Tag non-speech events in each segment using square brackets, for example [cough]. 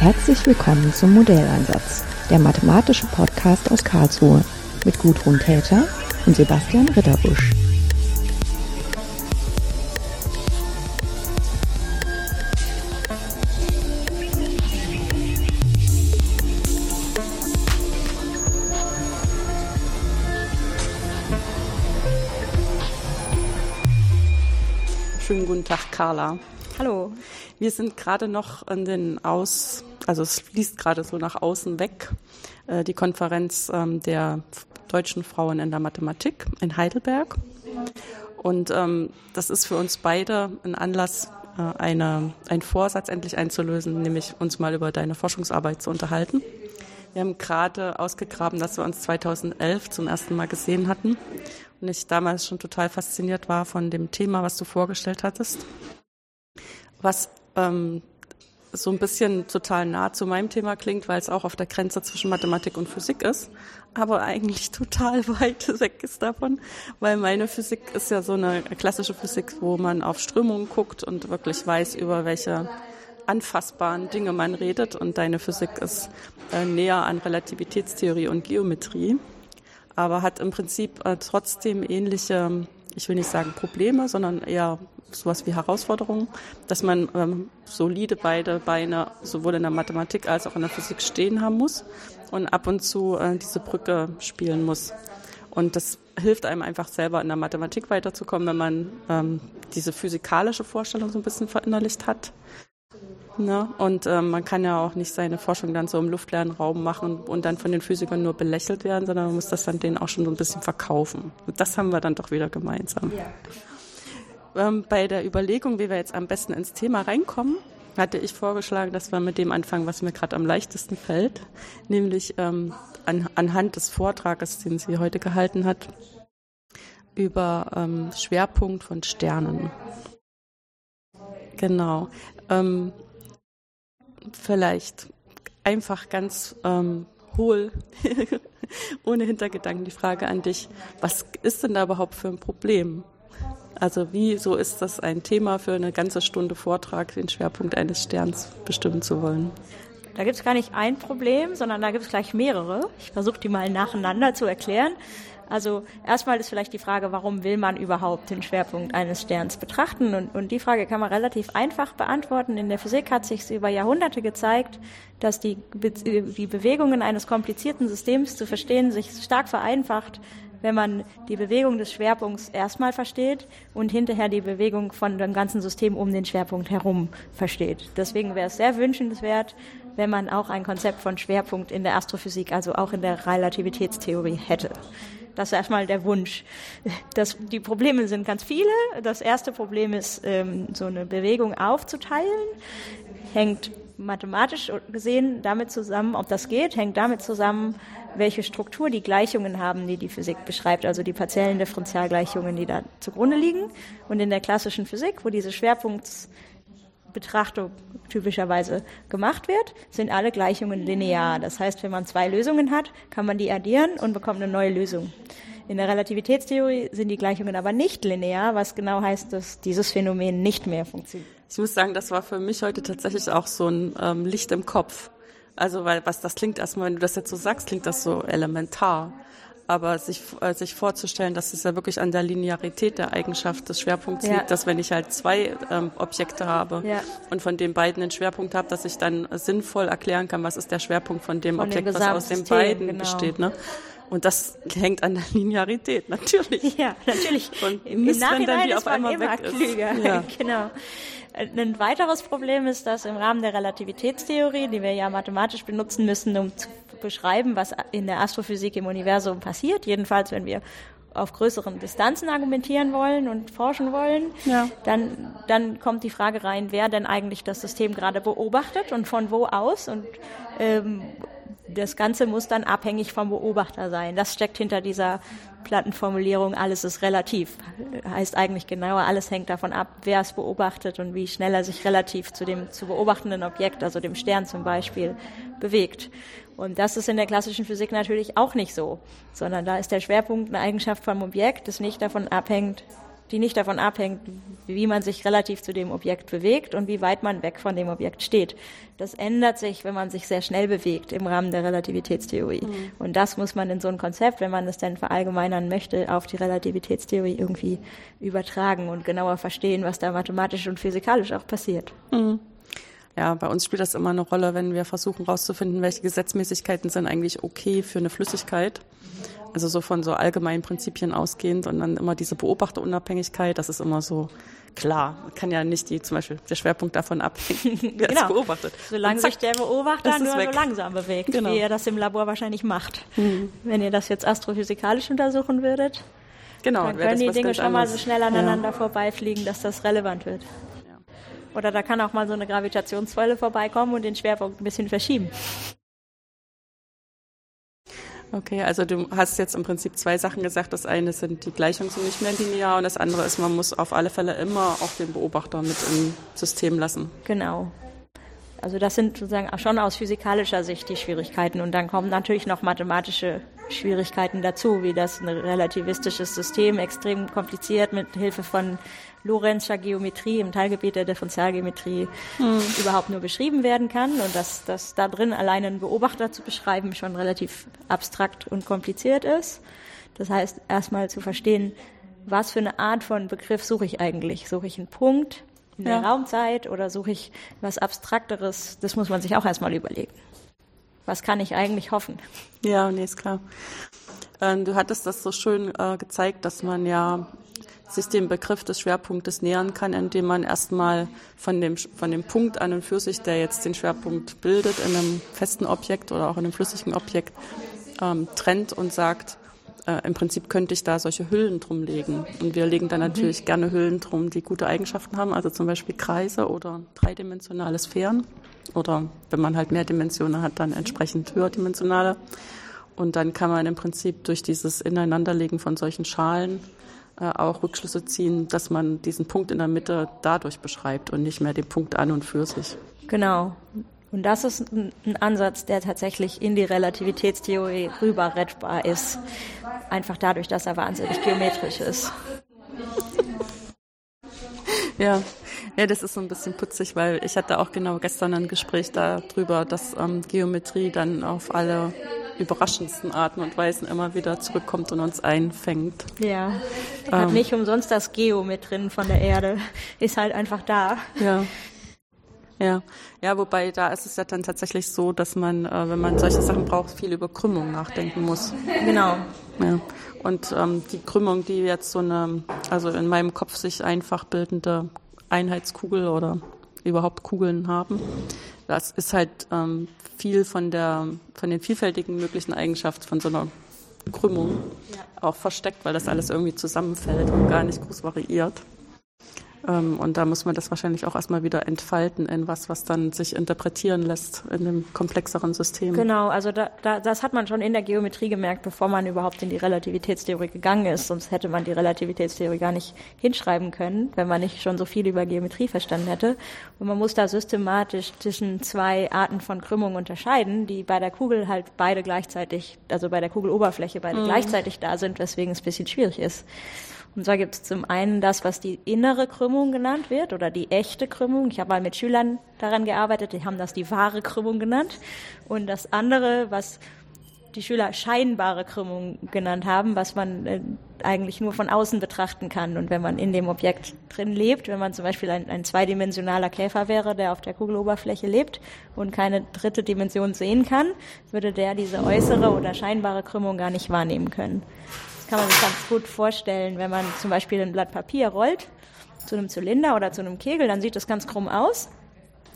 Herzlich willkommen zum Modelleinsatz, der mathematische Podcast aus Karlsruhe mit Gudrun Täter und Sebastian Ritterbusch. Schönen guten Tag, Carla. Hallo. Wir sind gerade noch in den Aus, also es fließt gerade so nach außen weg, äh, die Konferenz ähm, der deutschen Frauen in der Mathematik in Heidelberg. Und ähm, das ist für uns beide ein Anlass, äh, eine, einen Vorsatz endlich einzulösen, nämlich uns mal über deine Forschungsarbeit zu unterhalten. Wir haben gerade ausgegraben, dass wir uns 2011 zum ersten Mal gesehen hatten und ich damals schon total fasziniert war von dem Thema, was du vorgestellt hattest, was ähm, so ein bisschen total nah zu meinem Thema klingt, weil es auch auf der Grenze zwischen Mathematik und Physik ist, aber eigentlich [laughs] total weit weg ist davon, weil meine Physik ist ja so eine klassische Physik, wo man auf Strömungen guckt und wirklich weiß, über welche anfassbaren Dinge man redet. Und deine Physik ist äh, näher an Relativitätstheorie und Geometrie aber hat im Prinzip äh, trotzdem ähnliche, ich will nicht sagen Probleme, sondern eher sowas wie Herausforderungen, dass man ähm, solide beide Beine sowohl in der Mathematik als auch in der Physik stehen haben muss und ab und zu äh, diese Brücke spielen muss. Und das hilft einem einfach selber in der Mathematik weiterzukommen, wenn man ähm, diese physikalische Vorstellung so ein bisschen verinnerlicht hat. Ne? Und ähm, man kann ja auch nicht seine Forschung dann so im luftleeren Raum machen und dann von den Physikern nur belächelt werden, sondern man muss das dann denen auch schon so ein bisschen verkaufen. Und das haben wir dann doch wieder gemeinsam. Ja. Ähm, bei der Überlegung, wie wir jetzt am besten ins Thema reinkommen, hatte ich vorgeschlagen, dass wir mit dem anfangen, was mir gerade am leichtesten fällt, nämlich ähm, an, anhand des Vortrages, den sie heute gehalten hat, über ähm, Schwerpunkt von Sternen. Genau. Ähm, vielleicht einfach ganz ähm, hohl, [laughs] ohne Hintergedanken die Frage an dich, was ist denn da überhaupt für ein Problem? Also wieso ist das ein Thema für eine ganze Stunde Vortrag, den Schwerpunkt eines Sterns bestimmen zu wollen? Da gibt es gar nicht ein Problem, sondern da gibt es gleich mehrere. Ich versuche die mal nacheinander zu erklären. Also erstmal ist vielleicht die Frage, warum will man überhaupt den Schwerpunkt eines Sterns betrachten? Und, und die Frage kann man relativ einfach beantworten. In der Physik hat sich über Jahrhunderte gezeigt, dass die, die Bewegungen eines komplizierten Systems zu verstehen sich stark vereinfacht, wenn man die Bewegung des Schwerpunkts erstmal versteht und hinterher die Bewegung von dem ganzen System um den Schwerpunkt herum versteht. Deswegen wäre es sehr wünschenswert, wenn man auch ein Konzept von Schwerpunkt in der Astrophysik, also auch in der Relativitätstheorie hätte. Das ist erstmal der Wunsch. Das, die Probleme sind ganz viele. Das erste Problem ist, ähm, so eine Bewegung aufzuteilen. Hängt mathematisch gesehen damit zusammen, ob das geht, hängt damit zusammen, welche Struktur die Gleichungen haben, die die Physik beschreibt, also die partiellen Differentialgleichungen, die da zugrunde liegen. Und in der klassischen Physik, wo diese Schwerpunktsbetrachtung typischerweise gemacht wird, sind alle Gleichungen linear. Das heißt, wenn man zwei Lösungen hat, kann man die addieren und bekommt eine neue Lösung. In der Relativitätstheorie sind die Gleichungen aber nicht linear, was genau heißt, dass dieses Phänomen nicht mehr funktioniert. Ich muss sagen, das war für mich heute tatsächlich auch so ein ähm, Licht im Kopf. Also, weil was das klingt erstmal, wenn du das jetzt so sagst, klingt das so elementar. Aber sich, äh, sich vorzustellen, dass es ja wirklich an der Linearität der Eigenschaft des Schwerpunkts ja. liegt, dass wenn ich halt zwei ähm, Objekte habe ja. und von den beiden einen Schwerpunkt habe, dass ich dann sinnvoll erklären kann, was ist der Schwerpunkt von dem von Objekt, was aus den beiden genau. besteht. Ne? Und das hängt an der Linearität, natürlich. Ja, natürlich. Und Im Nachhinein die ist auf einmal immer klüger. Ja. [laughs] genau. Ein weiteres Problem ist, dass im Rahmen der Relativitätstheorie, die wir ja mathematisch benutzen müssen, um zu beschreiben, was in der Astrophysik im Universum passiert, jedenfalls wenn wir auf größeren Distanzen argumentieren wollen und forschen wollen, ja. dann, dann kommt die Frage rein, wer denn eigentlich das System gerade beobachtet und von wo aus und ähm, das Ganze muss dann abhängig vom Beobachter sein. Das steckt hinter dieser Plattenformulierung, alles ist relativ. Heißt eigentlich genauer, alles hängt davon ab, wer es beobachtet und wie schnell er sich relativ zu dem zu beobachtenden Objekt, also dem Stern zum Beispiel, bewegt. Und das ist in der klassischen Physik natürlich auch nicht so, sondern da ist der Schwerpunkt eine Eigenschaft vom Objekt, das nicht davon abhängt, die nicht davon abhängt, wie man sich relativ zu dem Objekt bewegt und wie weit man weg von dem Objekt steht. Das ändert sich, wenn man sich sehr schnell bewegt im Rahmen der Relativitätstheorie. Mhm. Und das muss man in so ein Konzept, wenn man es denn verallgemeinern möchte, auf die Relativitätstheorie irgendwie übertragen und genauer verstehen, was da mathematisch und physikalisch auch passiert. Mhm. Ja, bei uns spielt das immer eine Rolle, wenn wir versuchen herauszufinden, welche Gesetzmäßigkeiten sind eigentlich okay für eine Flüssigkeit. Also so von so allgemeinen Prinzipien ausgehend und dann immer diese Beobachterunabhängigkeit, das ist immer so klar. Man kann ja nicht die, zum Beispiel der Schwerpunkt davon abhängen, [laughs] wer genau. es beobachtet. Solange zack, sich der Beobachter nur weg. so langsam bewegt, genau. wie er das im Labor wahrscheinlich macht. Mhm. Wenn ihr das jetzt astrophysikalisch untersuchen würdet, genau, dann können die Dinge schon mal so schnell aneinander ja. vorbeifliegen, dass das relevant wird. Oder da kann auch mal so eine Gravitationssäule vorbeikommen und den Schwerpunkt ein bisschen verschieben. Okay, also du hast jetzt im Prinzip zwei Sachen gesagt. Das eine sind die Gleichungen sind nicht mehr linear und das andere ist, man muss auf alle Fälle immer auch den Beobachter mit im System lassen. Genau. Also das sind sozusagen schon aus physikalischer Sicht die Schwierigkeiten und dann kommen natürlich noch mathematische Schwierigkeiten dazu, wie das ein relativistisches System extrem kompliziert mit Hilfe von Lorenzscher Geometrie im Teilgebiet der Differentialgeometrie hm. überhaupt nur beschrieben werden kann und dass, dass da drin allein einen Beobachter zu beschreiben schon relativ abstrakt und kompliziert ist. Das heißt, erstmal zu verstehen, was für eine Art von Begriff suche ich eigentlich? Suche ich einen Punkt in der ja. Raumzeit oder suche ich was Abstrakteres? Das muss man sich auch erstmal überlegen. Was kann ich eigentlich hoffen? Ja, nee, ist klar. Ähm, du hattest das so schön äh, gezeigt, dass man ja sich dem Begriff des Schwerpunktes nähern kann, indem man erstmal von dem, von dem Punkt an und für sich, der jetzt den Schwerpunkt bildet, in einem festen Objekt oder auch in einem flüssigen Objekt, ähm, trennt und sagt, äh, im Prinzip könnte ich da solche Hüllen drum legen. Und wir legen da mhm. natürlich mhm. gerne Hüllen drum, die gute Eigenschaften haben, also zum Beispiel Kreise oder dreidimensionale Sphären. Oder wenn man halt mehr Dimensionen hat, dann entsprechend höherdimensionale. Und dann kann man im Prinzip durch dieses Ineinanderlegen von solchen Schalen auch Rückschlüsse ziehen, dass man diesen Punkt in der Mitte dadurch beschreibt und nicht mehr den Punkt an und für sich. Genau. Und das ist ein, Ansatz, der tatsächlich in die Relativitätstheorie rüber rettbar ist. Einfach dadurch, dass er wahnsinnig geometrisch ist. Ja. Ja, das ist so ein bisschen putzig, weil ich hatte auch genau gestern ein Gespräch darüber, dass ähm, Geometrie dann auf alle überraschendsten Arten und Weisen immer wieder zurückkommt und uns einfängt. Ja, hat ähm, nicht umsonst das Geo mit drin von der Erde, ist halt einfach da. Ja. Ja, ja, wobei da ist es ja dann tatsächlich so, dass man, äh, wenn man solche Sachen braucht, viel über Krümmung nachdenken muss. Genau. Ja. Und ähm, die Krümmung, die jetzt so eine, also in meinem Kopf sich einfach bildende Einheitskugel oder überhaupt Kugeln haben, das ist halt ähm, viel von der von den vielfältigen möglichen Eigenschaften von so einer Krümmung ja. auch versteckt, weil das alles irgendwie zusammenfällt und gar nicht groß variiert. Ähm, und da muss man das wahrscheinlich auch erstmal wieder entfalten in was, was dann sich interpretieren lässt in einem komplexeren System. Genau, also da, da, das hat man schon in der Geometrie gemerkt, bevor man überhaupt in die Relativitätstheorie gegangen ist. Sonst hätte man die Relativitätstheorie gar nicht hinschreiben können, wenn man nicht schon so viel über Geometrie verstanden hätte. Und man muss da systematisch zwischen zwei Arten von Krümmung unterscheiden, die bei der Kugel halt beide gleichzeitig, also bei der Kugeloberfläche beide mhm. gleichzeitig da sind, weswegen es ein bisschen schwierig ist. Und zwar gibt es zum einen das, was die innere Krümmung genannt wird oder die echte Krümmung. Ich habe mal mit Schülern daran gearbeitet, die haben das die wahre Krümmung genannt. Und das andere, was die Schüler scheinbare Krümmung genannt haben, was man äh, eigentlich nur von außen betrachten kann. Und wenn man in dem Objekt drin lebt, wenn man zum Beispiel ein, ein zweidimensionaler Käfer wäre, der auf der Kugeloberfläche lebt und keine dritte Dimension sehen kann, würde der diese äußere oder scheinbare Krümmung gar nicht wahrnehmen können kann man sich ganz gut vorstellen, wenn man zum Beispiel ein Blatt Papier rollt zu einem Zylinder oder zu einem Kegel, dann sieht das ganz krumm aus.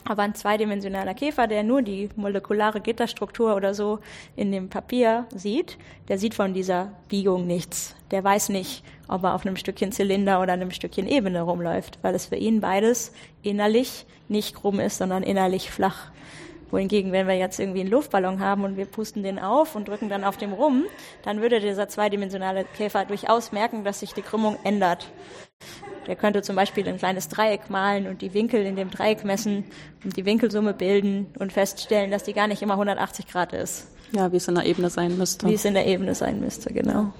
Aber ein zweidimensionaler Käfer, der nur die molekulare Gitterstruktur oder so in dem Papier sieht, der sieht von dieser Biegung nichts. Der weiß nicht, ob er auf einem Stückchen Zylinder oder einem Stückchen Ebene rumläuft, weil es für ihn beides innerlich nicht krumm ist, sondern innerlich flach wohingegen, wenn wir jetzt irgendwie einen Luftballon haben und wir pusten den auf und drücken dann auf dem rum, dann würde dieser zweidimensionale Käfer durchaus merken, dass sich die Krümmung ändert. Der könnte zum Beispiel ein kleines Dreieck malen und die Winkel in dem Dreieck messen und die Winkelsumme bilden und feststellen, dass die gar nicht immer 180 Grad ist. Ja, wie es in der Ebene sein müsste. Wie es in der Ebene sein müsste, genau.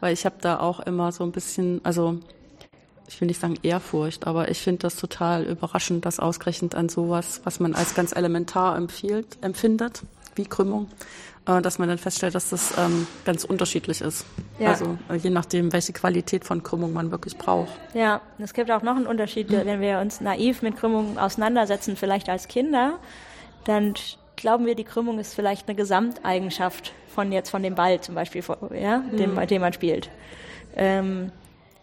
weil ich habe da auch immer so ein bisschen, also ich will nicht sagen Ehrfurcht, aber ich finde das total überraschend, dass ausgerechnet an sowas, was man als ganz elementar empfiehlt, empfindet, wie Krümmung, äh, dass man dann feststellt, dass das ähm, ganz unterschiedlich ist. Ja. Also äh, je nachdem, welche Qualität von Krümmung man wirklich braucht. Ja, es gibt auch noch einen Unterschied, mhm. wenn wir uns naiv mit Krümmung auseinandersetzen, vielleicht als Kinder, dann glauben wir, die Krümmung ist vielleicht eine Gesamteigenschaft von jetzt von dem Ball zum Beispiel, ja, mhm. dem, den man spielt. Ähm,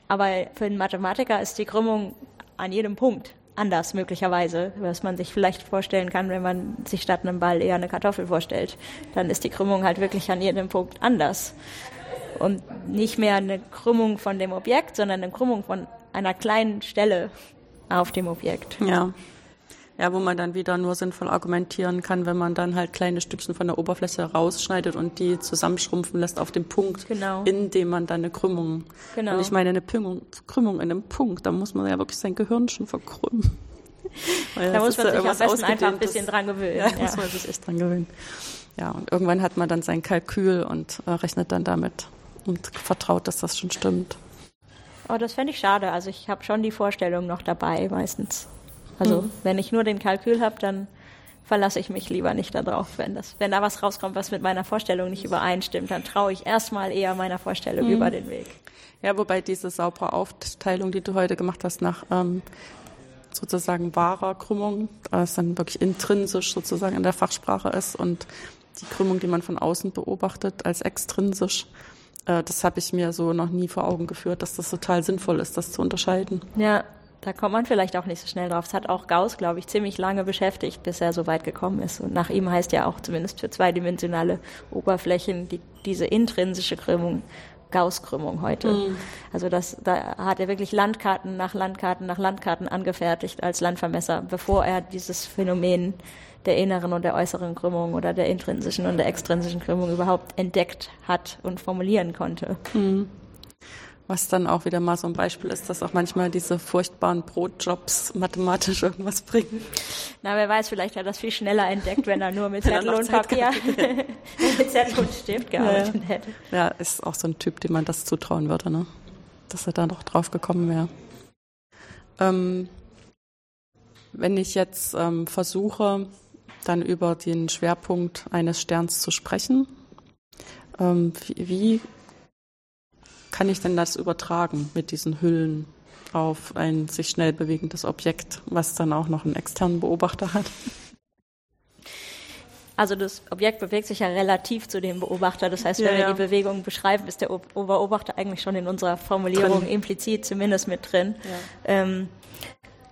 aber für den Mathematiker ist die Krümmung an jedem Punkt anders möglicherweise, was man sich vielleicht vorstellen kann, wenn man sich statt einem Ball eher eine Kartoffel vorstellt. Dann ist die Krümmung halt wirklich an jedem Punkt anders. Und nicht mehr eine Krümmung von dem Objekt, sondern eine Krümmung von einer kleinen Stelle auf dem Objekt. Ja ja, wo man dann wieder nur sinnvoll argumentieren kann, wenn man dann halt kleine Stückchen von der Oberfläche rausschneidet und die zusammenschrumpfen lässt auf dem Punkt, genau. in dem man dann eine Krümmung. Genau. Und ich meine, eine Krümmung, Krümmung in einem Punkt, da muss man ja wirklich sein Gehirn schon verkrümmen. [laughs] da muss man sich am besten einfach ein bisschen dran gewöhnen. Ja, ja, muss man sich echt dran gewöhnen. Ja, und irgendwann hat man dann sein Kalkül und äh, rechnet dann damit und vertraut, dass das schon stimmt. Oh, das fände ich schade. Also ich habe schon die Vorstellung noch dabei meistens. Also mhm. wenn ich nur den Kalkül habe, dann verlasse ich mich lieber nicht darauf. Wenn, das, wenn da was rauskommt, was mit meiner Vorstellung nicht übereinstimmt, dann traue ich erstmal eher meiner Vorstellung mhm. über den Weg. Ja, wobei diese saubere Aufteilung, die du heute gemacht hast, nach ähm, sozusagen wahrer Krümmung, das dann wirklich intrinsisch sozusagen in der Fachsprache ist und die Krümmung, die man von außen beobachtet, als extrinsisch. Äh, das habe ich mir so noch nie vor Augen geführt, dass das total sinnvoll ist, das zu unterscheiden. Ja, da kommt man vielleicht auch nicht so schnell drauf. Es hat auch Gauss, glaube ich, ziemlich lange beschäftigt, bis er so weit gekommen ist. Und nach ihm heißt ja auch zumindest für zweidimensionale Oberflächen die, diese intrinsische Krümmung Gauss-Krümmung heute. Mhm. Also das, da hat er wirklich Landkarten nach Landkarten nach Landkarten angefertigt als Landvermesser, bevor er dieses Phänomen der inneren und der äußeren Krümmung oder der intrinsischen und der extrinsischen Krümmung überhaupt entdeckt hat und formulieren konnte. Mhm. Was dann auch wieder mal so ein Beispiel ist, dass auch manchmal diese furchtbaren Brotjobs mathematisch irgendwas bringen. Na, wer weiß, vielleicht hat er das viel schneller entdeckt, wenn er nur mit Zettel und Papier, mit Zettel und Stift gearbeitet ja. hätte. Ja, ist auch so ein Typ, dem man das zutrauen würde, ne? Dass er da noch drauf gekommen wäre. Ähm, wenn ich jetzt ähm, versuche, dann über den Schwerpunkt eines Sterns zu sprechen, ähm, wie, wie kann ich denn das übertragen mit diesen Hüllen auf ein sich schnell bewegendes Objekt, was dann auch noch einen externen Beobachter hat? Also das Objekt bewegt sich ja relativ zu dem Beobachter. Das heißt, wenn ja, ja. wir die Bewegung beschreiben, ist der Beobachter eigentlich schon in unserer Formulierung drin. implizit zumindest mit drin. Ja. Ähm,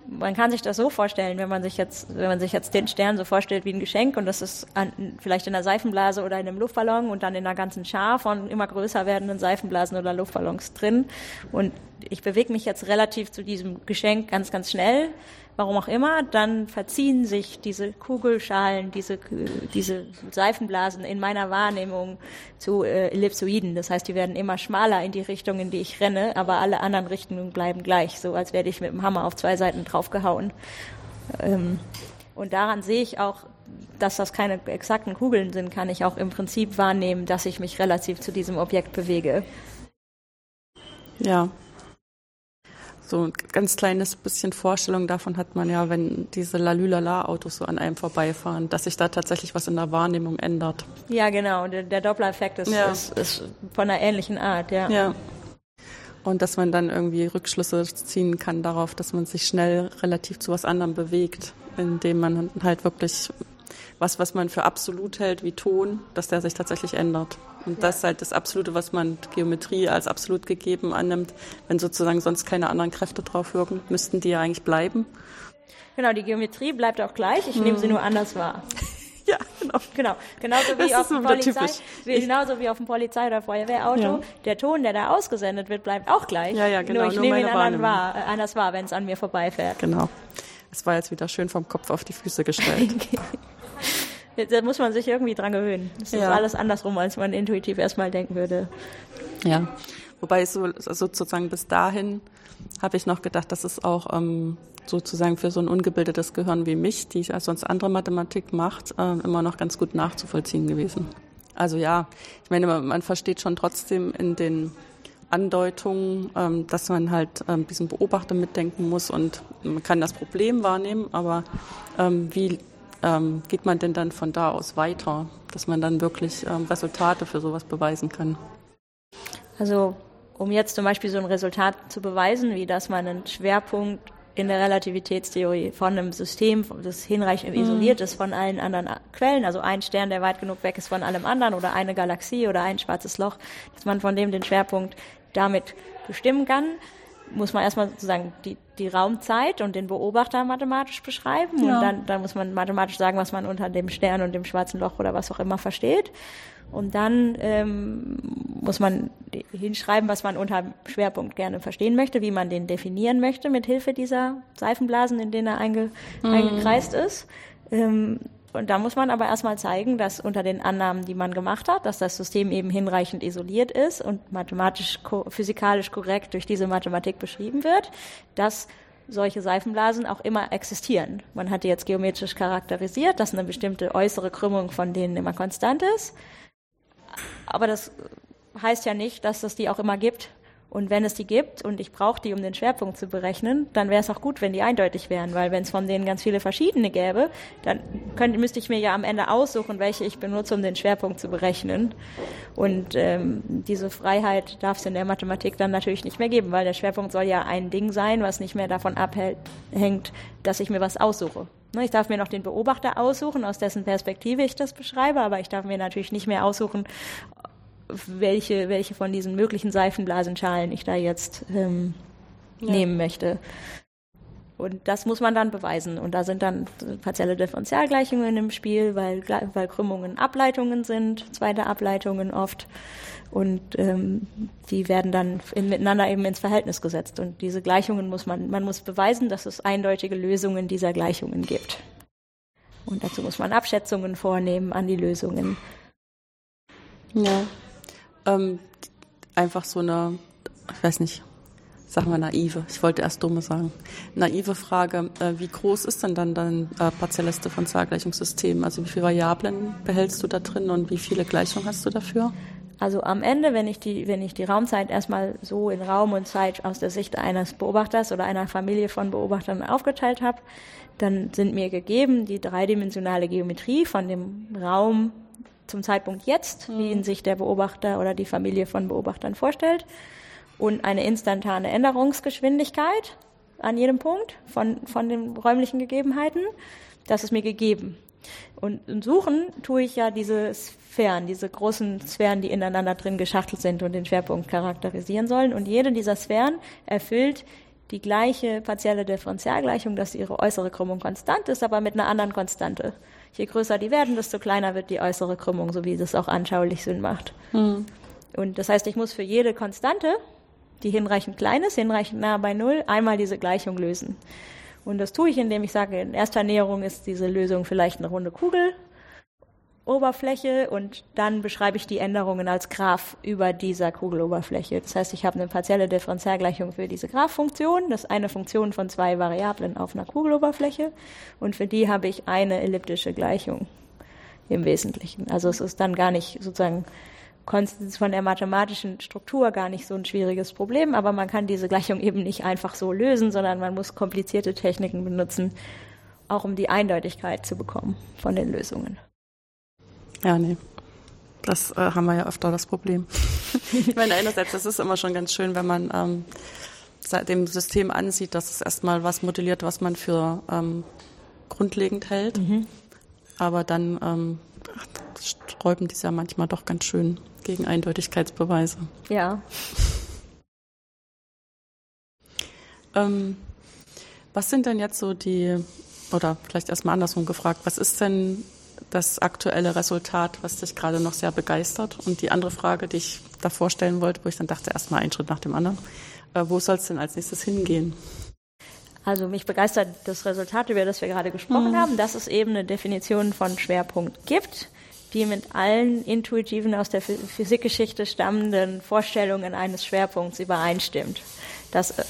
man kann sich das so vorstellen, wenn man sich jetzt, wenn man sich jetzt den Stern so vorstellt wie ein Geschenk und das ist an, vielleicht in einer Seifenblase oder in einem Luftballon und dann in einer ganzen Schar von immer größer werdenden Seifenblasen oder Luftballons drin. Und ich bewege mich jetzt relativ zu diesem Geschenk ganz, ganz schnell warum auch immer, dann verziehen sich diese Kugelschalen, diese, diese Seifenblasen in meiner Wahrnehmung zu äh, Ellipsoiden. Das heißt, die werden immer schmaler in die Richtung, in die ich renne, aber alle anderen Richtungen bleiben gleich, so als werde ich mit dem Hammer auf zwei Seiten draufgehauen. Ähm, und daran sehe ich auch, dass das keine exakten Kugeln sind, kann ich auch im Prinzip wahrnehmen, dass ich mich relativ zu diesem Objekt bewege. Ja, so ein ganz kleines bisschen Vorstellung davon hat man ja, wenn diese Lalülala-Autos so an einem vorbeifahren, dass sich da tatsächlich was in der Wahrnehmung ändert. Ja, genau. Der, der Doppler-Effekt ist, ja. ist, ist, von einer ähnlichen Art, ja. Ja. Und dass man dann irgendwie Rückschlüsse ziehen kann darauf, dass man sich schnell relativ zu was anderem bewegt, indem man halt wirklich was, was man für absolut hält, wie Ton, dass der sich tatsächlich ändert. Und ja. das ist halt das Absolute, was man Geometrie als absolut gegeben annimmt. Wenn sozusagen sonst keine anderen Kräfte drauf wirken, müssten die ja eigentlich bleiben. Genau, die Geometrie bleibt auch gleich, ich hm. nehme sie nur anders wahr. [laughs] Ja, genau. Genau, genauso wie, auf dem, Polizei, wie, genauso wie auf dem Polizei- oder Feuerwehrauto. Ja. Der Ton, der da ausgesendet wird, bleibt auch gleich. Ja, ja, genau. Nur ich nur nehme ihn anderen wahr, äh, anders wahr, wenn es an mir vorbeifährt. Genau. Es war jetzt wieder schön vom Kopf auf die Füße gestellt. [laughs] Da muss man sich irgendwie dran gewöhnen. Das ist ja. alles andersrum, als man intuitiv erstmal denken würde. Ja, wobei so sozusagen bis dahin habe ich noch gedacht, dass es auch ähm, sozusagen für so ein ungebildetes Gehirn wie mich, die sonst andere Mathematik macht, äh, immer noch ganz gut nachzuvollziehen gewesen. Also ja, ich meine, man versteht schon trotzdem in den Andeutungen, ähm, dass man halt ähm, diesen Beobachter mitdenken muss und man kann das Problem wahrnehmen, aber ähm, wie ähm, geht man denn dann von da aus weiter, dass man dann wirklich ähm, Resultate für sowas beweisen kann? Also um jetzt zum Beispiel so ein Resultat zu beweisen, wie dass man einen Schwerpunkt in der Relativitätstheorie von einem System, das hinreichend mhm. isoliert ist von allen anderen Quellen, also ein Stern, der weit genug weg ist von allem anderen oder eine Galaxie oder ein schwarzes Loch, dass man von dem den Schwerpunkt damit bestimmen kann, muss man erstmal sozusagen die, die Raumzeit und den Beobachter mathematisch beschreiben ja. und dann, dann muss man mathematisch sagen, was man unter dem Stern und dem schwarzen Loch oder was auch immer versteht. Und dann ähm, muss man hinschreiben, was man unter Schwerpunkt gerne verstehen möchte, wie man den definieren möchte mit Hilfe dieser Seifenblasen, in denen er einge, mhm. eingekreist ist. Ähm, und da muss man aber erstmal zeigen, dass unter den Annahmen, die man gemacht hat, dass das System eben hinreichend isoliert ist und mathematisch, physikalisch korrekt durch diese Mathematik beschrieben wird, dass solche Seifenblasen auch immer existieren. Man hat die jetzt geometrisch charakterisiert, dass eine bestimmte äußere Krümmung von denen immer konstant ist. Aber das heißt ja nicht, dass es die auch immer gibt. Und wenn es die gibt und ich brauche die, um den Schwerpunkt zu berechnen, dann wäre es auch gut, wenn die eindeutig wären, weil wenn es von denen ganz viele verschiedene gäbe, dann könnte, müsste ich mir ja am Ende aussuchen, welche ich benutze, um den Schwerpunkt zu berechnen. Und ähm, diese Freiheit darf es in der Mathematik dann natürlich nicht mehr geben, weil der Schwerpunkt soll ja ein Ding sein, was nicht mehr davon abhängt, dass ich mir was aussuche. Ne, ich darf mir noch den Beobachter aussuchen, aus dessen Perspektive ich das beschreibe, aber ich darf mir natürlich nicht mehr aussuchen, welche, welche von diesen möglichen Seifenblasenschalen ich da jetzt ähm, ja. nehmen möchte. Und das muss man dann beweisen. Und da sind dann partielle Differentialgleichungen im Spiel, weil, weil Krümmungen Ableitungen sind, zweite Ableitungen oft. Und ähm, die werden dann in, miteinander eben ins Verhältnis gesetzt. Und diese Gleichungen muss man, man muss beweisen, dass es eindeutige Lösungen dieser Gleichungen gibt. Und dazu muss man Abschätzungen vornehmen an die Lösungen. Ja. Ähm, einfach so eine, ich weiß nicht, sagen wir naive, ich wollte erst dumme sagen, naive Frage, äh, wie groß ist denn dann dein äh, partielles Differentialgleichungssystem? Also wie viele Variablen behältst du da drin und wie viele Gleichungen hast du dafür? Also am Ende, wenn ich die, wenn ich die Raumzeit erstmal so in Raum und Zeit aus der Sicht eines Beobachters oder einer Familie von Beobachtern aufgeteilt habe, dann sind mir gegeben die dreidimensionale Geometrie von dem Raum zum Zeitpunkt jetzt, wie ihn sich der Beobachter oder die Familie von Beobachtern vorstellt, und eine instantane Änderungsgeschwindigkeit an jedem Punkt von, von den räumlichen Gegebenheiten. Das ist mir gegeben. Und, und suchen tue ich ja diese Sphären, diese großen Sphären, die ineinander drin geschachtelt sind und den Schwerpunkt charakterisieren sollen. Und jede dieser Sphären erfüllt die gleiche partielle Differentialgleichung, dass ihre äußere Krümmung konstant ist, aber mit einer anderen Konstante. Je größer die werden, desto kleiner wird die äußere Krümmung, so wie das auch anschaulich Sinn macht. Mhm. Und das heißt, ich muss für jede Konstante, die hinreichend klein ist, hinreichend nah bei Null, einmal diese Gleichung lösen. Und das tue ich, indem ich sage, in erster Näherung ist diese Lösung vielleicht eine runde Kugel, Oberfläche und dann beschreibe ich die Änderungen als Graph über dieser Kugeloberfläche. Das heißt, ich habe eine partielle Differentialgleichung für diese Graph-Funktion. Das ist eine Funktion von zwei Variablen auf einer Kugeloberfläche. Und für die habe ich eine elliptische Gleichung im Wesentlichen. Also es ist dann gar nicht sozusagen von der mathematischen Struktur gar nicht so ein schwieriges Problem, aber man kann diese Gleichung eben nicht einfach so lösen, sondern man muss komplizierte Techniken benutzen, auch um die Eindeutigkeit zu bekommen von den Lösungen. Ja, nee. Das äh, haben wir ja öfter das Problem. [laughs] ich meine, einerseits, das ist immer schon ganz schön, wenn man ähm, dem System ansieht, dass es erstmal was modelliert, was man für ähm, grundlegend hält. Mhm. Aber dann ähm, sträuben die ja manchmal doch ganz schön gegen Eindeutigkeitsbeweise. Ja. [laughs] ähm, was sind denn jetzt so die, oder vielleicht erstmal andersrum gefragt, was ist denn das aktuelle Resultat, was dich gerade noch sehr begeistert? Und die andere Frage, die ich davor stellen wollte, wo ich dann dachte, erstmal einen Schritt nach dem anderen, äh, wo soll es denn als nächstes hingehen? Also mich begeistert das Resultat, über das wir gerade gesprochen mhm. haben, dass es eben eine Definition von Schwerpunkt gibt, die mit allen intuitiven aus der Physikgeschichte stammenden Vorstellungen eines Schwerpunkts übereinstimmt. Das äh,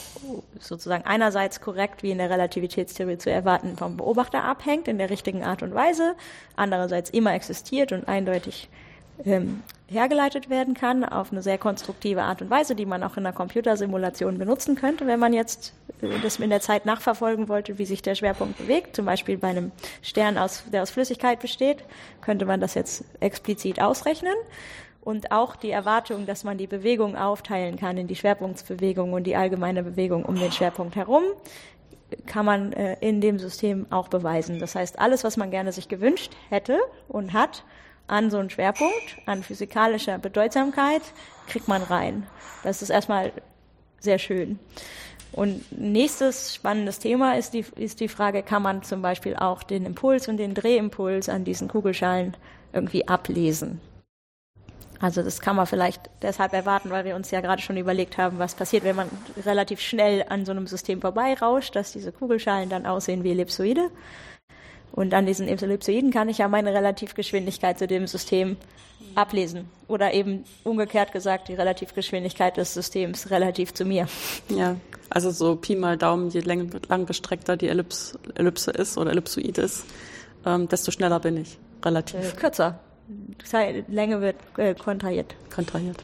sozusagen einerseits korrekt wie in der Relativitätstheorie zu erwarten vom Beobachter abhängt in der richtigen Art und Weise, andererseits immer existiert und eindeutig ähm, hergeleitet werden kann auf eine sehr konstruktive Art und Weise, die man auch in einer Computersimulation benutzen könnte, wenn man jetzt äh, das in der Zeit nachverfolgen wollte, wie sich der Schwerpunkt bewegt. Zum Beispiel bei einem Stern, aus, der aus Flüssigkeit besteht, könnte man das jetzt explizit ausrechnen. Und auch die Erwartung, dass man die Bewegung aufteilen kann in die Schwerpunktsbewegung und die allgemeine Bewegung um den Schwerpunkt herum, kann man äh, in dem System auch beweisen. Das heißt, alles, was man gerne sich gewünscht hätte und hat, an so einen Schwerpunkt, an physikalischer Bedeutsamkeit, kriegt man rein. Das ist erstmal sehr schön. Und nächstes spannendes Thema ist die, ist die Frage, kann man zum Beispiel auch den Impuls und den Drehimpuls an diesen Kugelschalen irgendwie ablesen? Also das kann man vielleicht deshalb erwarten, weil wir uns ja gerade schon überlegt haben, was passiert, wenn man relativ schnell an so einem System vorbeirauscht, dass diese Kugelschalen dann aussehen wie Ellipsoide. Und an diesen Ellipsoiden kann ich ja meine Relativgeschwindigkeit zu dem System ablesen. Oder eben umgekehrt gesagt, die Relativgeschwindigkeit des Systems relativ zu mir. Ja, also so Pi mal Daumen, je langgestreckter die Ellips, Ellipse ist oder Ellipsoid ist, ähm, desto schneller bin ich. Relativ. Äh, kürzer. Länge wird äh, kontrahiert. Kontrahiert.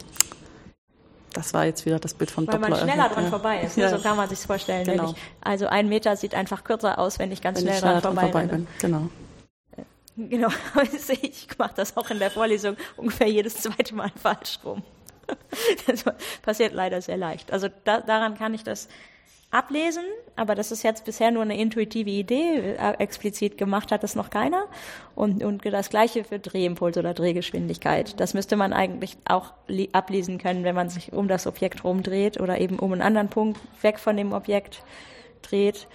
Das war jetzt wieder das Bild vom Weil Doppler. man schneller dran ja. vorbei ist. Ne? Ja. So kann man sich vorstellen. Genau. Ich, also ein Meter sieht einfach kürzer aus, wenn ich ganz wenn schnell ich dran, vorbei, vorbei bin. Genau. Genau, [laughs] ich mache das auch in der Vorlesung ungefähr jedes zweite Mal [laughs] falsch rum. [laughs] Das passiert leider sehr leicht. Also da, daran kann ich das ablesen, aber das ist jetzt bisher nur eine intuitive Idee. Äh, explizit gemacht hat das noch keiner. Und, und das Gleiche für Drehimpuls oder Drehgeschwindigkeit. Das müsste man eigentlich auch ablesen können, wenn man sich um das Objekt rumdreht oder eben um einen anderen Punkt weg von dem Objekt dreht,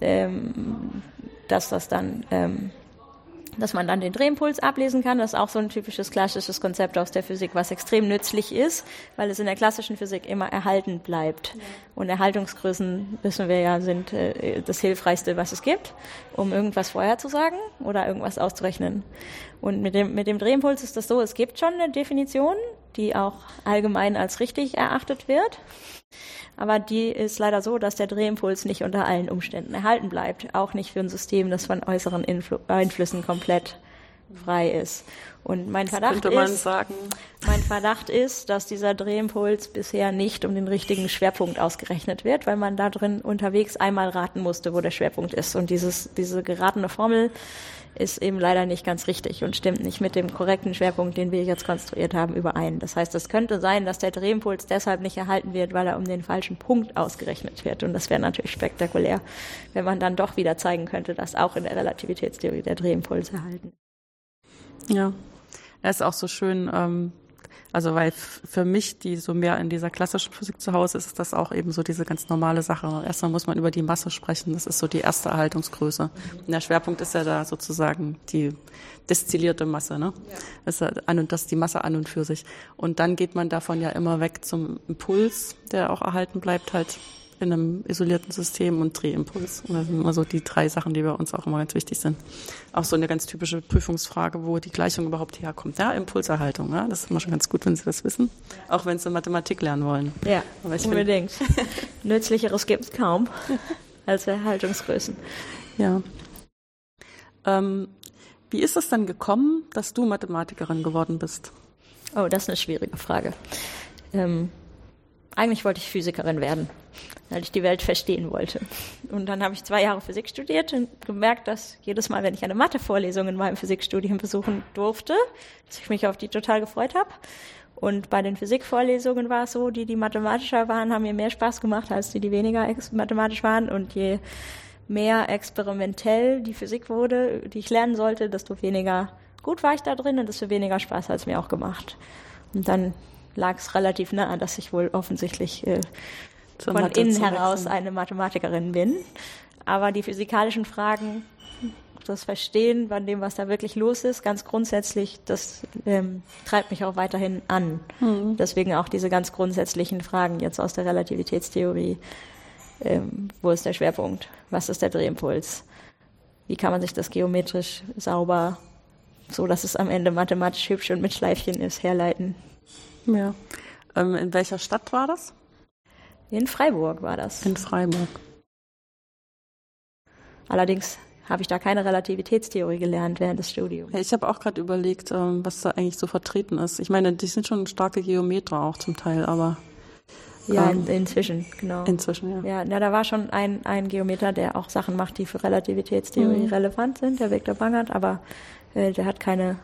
ähm, dass das dann ähm, dass man dann den Drehimpuls ablesen kann. Das ist auch so ein typisches klassisches Konzept aus der Physik, was extrem nützlich ist, weil es in der klassischen Physik immer erhalten bleibt. Und Erhaltungsgrößen, wissen wir ja, sind äh, das Hilfreichste, was es gibt, um irgendwas vorherzusagen oder irgendwas auszurechnen. Und mit dem, mit dem Drehimpuls ist das so, es gibt schon eine Definition, die auch allgemein als richtig erachtet wird. Aber die ist leider so, dass der Drehimpuls nicht unter allen Umständen erhalten bleibt. Auch nicht für ein System, das von äußeren Influ Einflüssen komplett frei ist. Und mein Verdacht ist, mein Verdacht ist, dass dieser Drehimpuls bisher nicht um den richtigen Schwerpunkt ausgerechnet wird, weil man da drin unterwegs einmal raten musste, wo der Schwerpunkt ist. Und dieses, diese geratene Formel ist eben leider nicht ganz richtig und stimmt nicht mit dem korrekten Schwerpunkt, den wir jetzt konstruiert haben, überein. Das heißt, es könnte sein, dass der Drehimpuls deshalb nicht erhalten wird, weil er um den falschen Punkt ausgerechnet wird. Und das wäre natürlich spektakulär, wenn man dann doch wieder zeigen könnte, dass auch in der Relativitätstheorie der Drehimpuls erhalten. Ja, er ist auch so schön ähm, also weil für mich, die so mehr in dieser klassischen Physik zu Hause ist, ist das auch eben so diese ganz normale Sache. Erstmal muss man über die Masse sprechen. Das ist so die erste Erhaltungsgröße. Und der Schwerpunkt ist ja da sozusagen die destillierte Masse, ne? Ja. Das ist an und das ist die Masse an und für sich. Und dann geht man davon ja immer weg zum Impuls, der auch erhalten bleibt halt in einem isolierten System und Drehimpuls. Und das sind immer so die drei Sachen, die bei uns auch immer ganz wichtig sind. Auch so eine ganz typische Prüfungsfrage, wo die Gleichung überhaupt herkommt. Ja, Impulserhaltung, ja, das ist immer schon ganz gut, wenn Sie das wissen. Auch wenn Sie Mathematik lernen wollen. Ja, unbedingt. [laughs] Nützlicheres gibt es kaum als Erhaltungsgrößen. Ja. Ähm, wie ist es dann gekommen, dass du Mathematikerin geworden bist? Oh, das ist eine schwierige Frage. Ähm, eigentlich wollte ich Physikerin werden, weil ich die Welt verstehen wollte. Und dann habe ich zwei Jahre Physik studiert und gemerkt, dass jedes Mal, wenn ich eine Mathevorlesung in meinem Physikstudium besuchen durfte, dass ich mich auf die total gefreut habe. Und bei den Physikvorlesungen war es so, die, die mathematischer waren, haben mir mehr Spaß gemacht, als die, die weniger mathematisch waren. Und je mehr experimentell die Physik wurde, die ich lernen sollte, desto weniger gut war ich da drin und desto weniger Spaß hat es mir auch gemacht. Und dann lag es relativ nahe, dass ich wohl offensichtlich äh, von Mathe innen heraus eine Mathematikerin bin. Aber die physikalischen Fragen, das Verstehen von dem, was da wirklich los ist, ganz grundsätzlich, das ähm, treibt mich auch weiterhin an. Mhm. Deswegen auch diese ganz grundsätzlichen Fragen jetzt aus der Relativitätstheorie. Ähm, wo ist der Schwerpunkt? Was ist der Drehimpuls? Wie kann man sich das geometrisch sauber, so dass es am Ende mathematisch hübsch und mit Schleifchen ist, herleiten? Ja. Ähm, in welcher Stadt war das? In Freiburg war das. In Freiburg. Allerdings habe ich da keine Relativitätstheorie gelernt während des Studiums. Ich habe auch gerade überlegt, ähm, was da eigentlich so vertreten ist. Ich meine, die sind schon starke Geometer auch zum Teil, aber ja, in, inzwischen, genau. Inzwischen, ja. Ja, na, da war schon ein, ein Geometer, der auch Sachen macht, die für Relativitätstheorie mhm. relevant sind, der Victor Bangert, aber äh, der hat keine,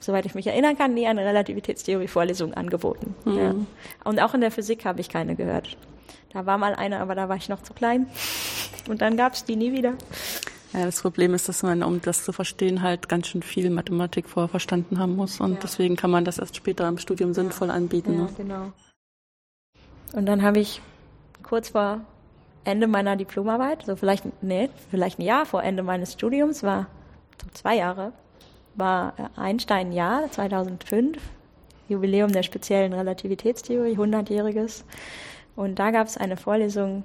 soweit ich mich erinnern kann, nie eine Relativitätstheorie-Vorlesung angeboten. Mhm. Ja. Und auch in der Physik habe ich keine gehört. Da war mal eine, aber da war ich noch zu klein. Und dann gab es die nie wieder. Ja, das Problem ist, dass man, um das zu verstehen, halt ganz schön viel Mathematik vorher verstanden haben muss. Und ja. deswegen kann man das erst später im Studium sinnvoll anbieten. Ja, ne? genau. Und dann habe ich kurz vor Ende meiner Diplomarbeit, so vielleicht, nee, vielleicht ein Jahr vor Ende meines Studiums, war zwei Jahre, war Einstein Jahr 2005, Jubiläum der speziellen Relativitätstheorie, 100-jähriges. Und da gab es eine Vorlesung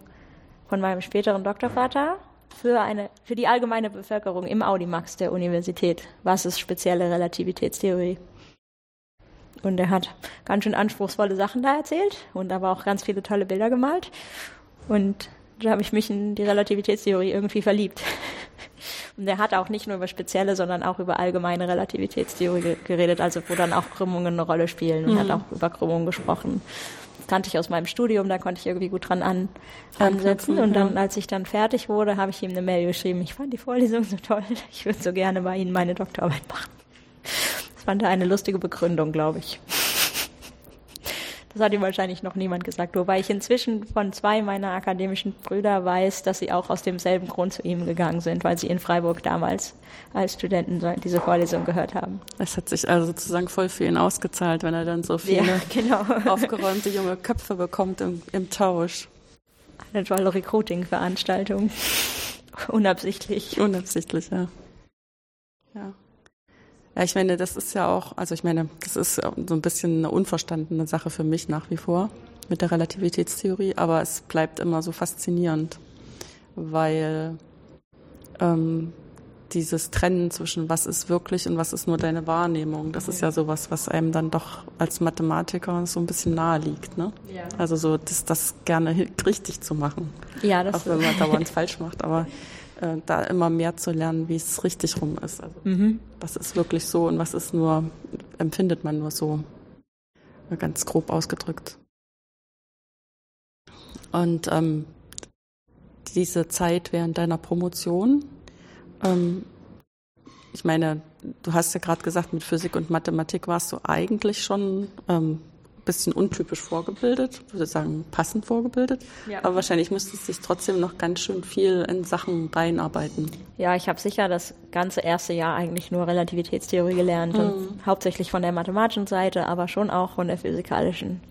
von meinem späteren Doktorvater für, eine, für die allgemeine Bevölkerung im Audimax der Universität. Was ist spezielle Relativitätstheorie? Und er hat ganz schön anspruchsvolle Sachen da erzählt und aber auch ganz viele tolle Bilder gemalt. Und da habe ich mich in die Relativitätstheorie irgendwie verliebt. [laughs] Und er hat auch nicht nur über spezielle, sondern auch über allgemeine Relativitätstheorie geredet, also wo dann auch Krümmungen eine Rolle spielen und mhm. hat auch über Krümmungen gesprochen. Das kannte ich aus meinem Studium, da konnte ich irgendwie gut dran an, ansetzen. Und dann, als ich dann fertig wurde, habe ich ihm eine Mail geschrieben. Ich fand die Vorlesung so toll, [laughs] ich würde so gerne bei Ihnen meine Doktorarbeit machen fand er eine lustige Begründung, glaube ich. Das hat ihm wahrscheinlich noch niemand gesagt, wobei ich inzwischen von zwei meiner akademischen Brüder weiß, dass sie auch aus demselben Grund zu ihm gegangen sind, weil sie in Freiburg damals als Studenten diese Vorlesung gehört haben. Es hat sich also sozusagen voll für ihn ausgezahlt, wenn er dann so viele ja, [laughs] genau. aufgeräumte junge Köpfe bekommt im, im Tausch. Eine tolle Recruiting-Veranstaltung. Unabsichtlich. Unabsichtlich, ja. Ja. Ja, ich meine, das ist ja auch, also ich meine, das ist so ein bisschen eine unverstandene Sache für mich nach wie vor mit der Relativitätstheorie, aber es bleibt immer so faszinierend, weil ähm, dieses Trennen zwischen was ist wirklich und was ist nur deine Wahrnehmung, das ist ja sowas, was einem dann doch als Mathematiker so ein bisschen nahe liegt. Ne? Ja. Also so das, das gerne [laughs] richtig zu machen. Ja, das Auch wenn man dauernd falsch macht, aber [laughs] äh, da immer mehr zu lernen, wie es richtig rum ist. Also, mhm. Was ist wirklich so und was ist nur, empfindet man nur so. Ganz grob ausgedrückt. Und ähm, diese Zeit während deiner Promotion, ähm, ich meine, du hast ja gerade gesagt, mit Physik und Mathematik warst du eigentlich schon ähm, bisschen untypisch vorgebildet, würde sagen passend vorgebildet. Ja. Aber wahrscheinlich müsstest du dich trotzdem noch ganz schön viel in Sachen reinarbeiten. Ja, ich habe sicher das ganze erste Jahr eigentlich nur Relativitätstheorie gelernt mhm. hauptsächlich von der mathematischen Seite, aber schon auch von der physikalischen.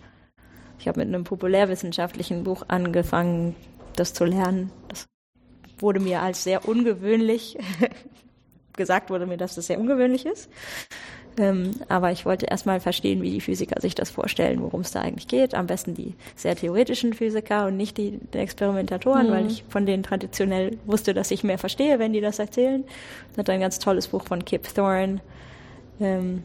Ich habe mit einem populärwissenschaftlichen Buch angefangen, das zu lernen. Das wurde mir als sehr ungewöhnlich [laughs] gesagt wurde mir, dass das sehr ungewöhnlich ist. Ähm, aber ich wollte erstmal verstehen, wie die Physiker sich das vorstellen, worum es da eigentlich geht. Am besten die sehr theoretischen Physiker und nicht die, die Experimentatoren, mhm. weil ich von denen traditionell wusste, dass ich mehr verstehe, wenn die das erzählen. Ich hatte ein ganz tolles Buch von Kip Thorne, ähm,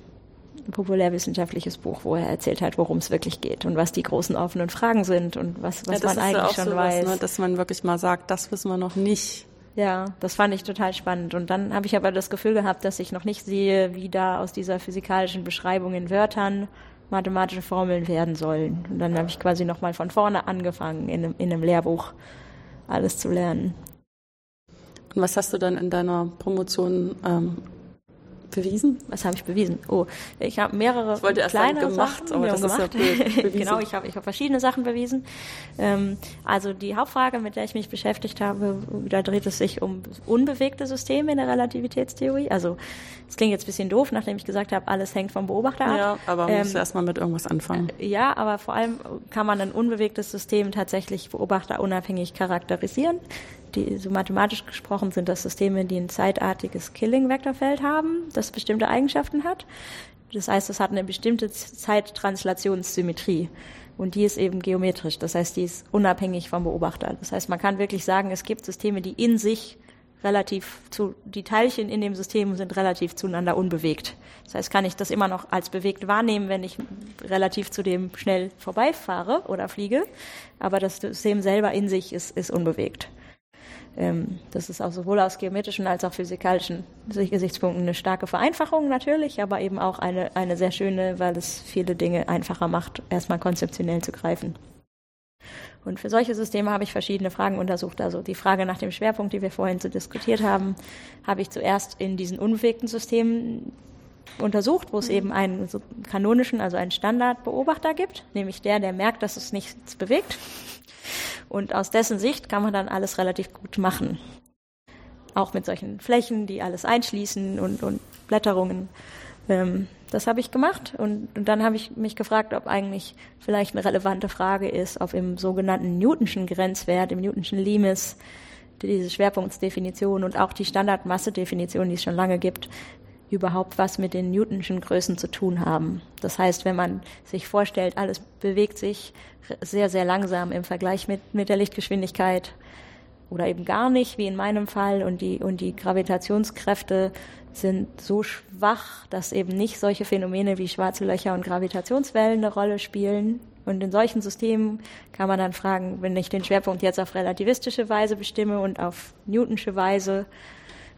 ein populärwissenschaftliches Buch, wo er erzählt hat, worum es wirklich geht und was die großen offenen Fragen sind und was, was ja, man eigentlich schon sowas, weiß. Ne, dass man wirklich mal sagt, das wissen wir noch nicht. Ja, das fand ich total spannend. Und dann habe ich aber das Gefühl gehabt, dass ich noch nicht sehe, wie da aus dieser physikalischen Beschreibung in Wörtern mathematische Formeln werden sollen. Und dann habe ich quasi nochmal von vorne angefangen, in einem, in einem Lehrbuch alles zu lernen. Und was hast du dann in deiner Promotion ähm, bewiesen? Was habe ich bewiesen? Oh, ich habe mehrere ich wollte erst kleine sagen, gemacht, Sachen aber das gemacht. Ist ja [laughs] genau, ich habe ich hab verschiedene Sachen bewiesen. Ähm, also die Hauptfrage, mit der ich mich beschäftigt habe, da dreht es sich um unbewegte Systeme in der Relativitätstheorie. Also es klingt jetzt ein bisschen doof, nachdem ich gesagt habe, alles hängt vom Beobachter ab. Ja, aber man ähm, muss erstmal mit irgendwas anfangen. Äh, ja, aber vor allem kann man ein unbewegtes System tatsächlich beobachterunabhängig charakterisieren. Die, so mathematisch gesprochen sind das Systeme, die ein zeitartiges Killing-Vektorfeld haben, das bestimmte Eigenschaften hat. Das heißt, es hat eine bestimmte Zeittranslationssymmetrie. Und die ist eben geometrisch. Das heißt, die ist unabhängig vom Beobachter. Das heißt, man kann wirklich sagen, es gibt Systeme, die in sich relativ zu, die Teilchen in dem System sind relativ zueinander unbewegt. Das heißt, kann ich das immer noch als bewegt wahrnehmen, wenn ich relativ zu dem schnell vorbeifahre oder fliege. Aber das System selber in sich ist, ist unbewegt. Ähm, das ist auch sowohl aus geometrischen als auch physikalischen Gesichtspunkten eine starke Vereinfachung natürlich, aber eben auch eine, eine sehr schöne, weil es viele Dinge einfacher macht, erstmal konzeptionell zu greifen. Und für solche Systeme habe ich verschiedene Fragen untersucht. Also die Frage nach dem Schwerpunkt, die wir vorhin so diskutiert haben, habe ich zuerst in diesen unbewegten Systemen untersucht, wo es eben einen kanonischen, also einen Standardbeobachter gibt, nämlich der, der merkt, dass es nichts bewegt und aus dessen Sicht kann man dann alles relativ gut machen. Auch mit solchen Flächen, die alles einschließen und, und Blätterungen. Ähm, das habe ich gemacht und, und dann habe ich mich gefragt, ob eigentlich vielleicht eine relevante Frage ist, ob im sogenannten Newtonschen Grenzwert, im Newtonschen Limes, diese Schwerpunktsdefinition und auch die Standardmassedefinition, die es schon lange gibt, überhaupt was mit den Newtonschen Größen zu tun haben. Das heißt, wenn man sich vorstellt, alles bewegt sich sehr, sehr langsam im Vergleich mit, mit der Lichtgeschwindigkeit oder eben gar nicht, wie in meinem Fall, und die, und die Gravitationskräfte sind so schwach, dass eben nicht solche Phänomene wie schwarze Löcher und Gravitationswellen eine Rolle spielen. Und in solchen Systemen kann man dann fragen, wenn ich den Schwerpunkt jetzt auf relativistische Weise bestimme und auf Newtonsche Weise,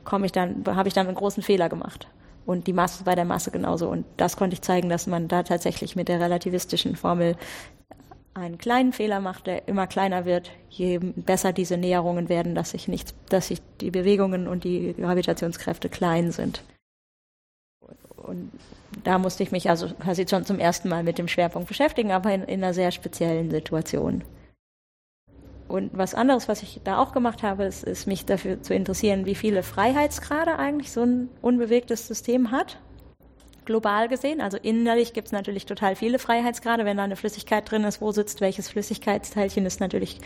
komme ich dann, habe ich dann einen großen Fehler gemacht und die Masse bei der Masse genauso. Und das konnte ich zeigen, dass man da tatsächlich mit der relativistischen Formel einen kleinen Fehler macht, der immer kleiner wird, je besser diese Näherungen werden, dass sich nichts, dass sich die Bewegungen und die Gravitationskräfte klein sind. Und da musste ich mich also quasi schon zum ersten Mal mit dem Schwerpunkt beschäftigen, aber in, in einer sehr speziellen Situation. Und was anderes, was ich da auch gemacht habe, ist, ist mich dafür zu interessieren, wie viele Freiheitsgrade eigentlich so ein unbewegtes System hat. Global gesehen, also innerlich gibt es natürlich total viele Freiheitsgrade. Wenn da eine Flüssigkeit drin ist, wo sitzt welches Flüssigkeitsteilchen, ist natürlich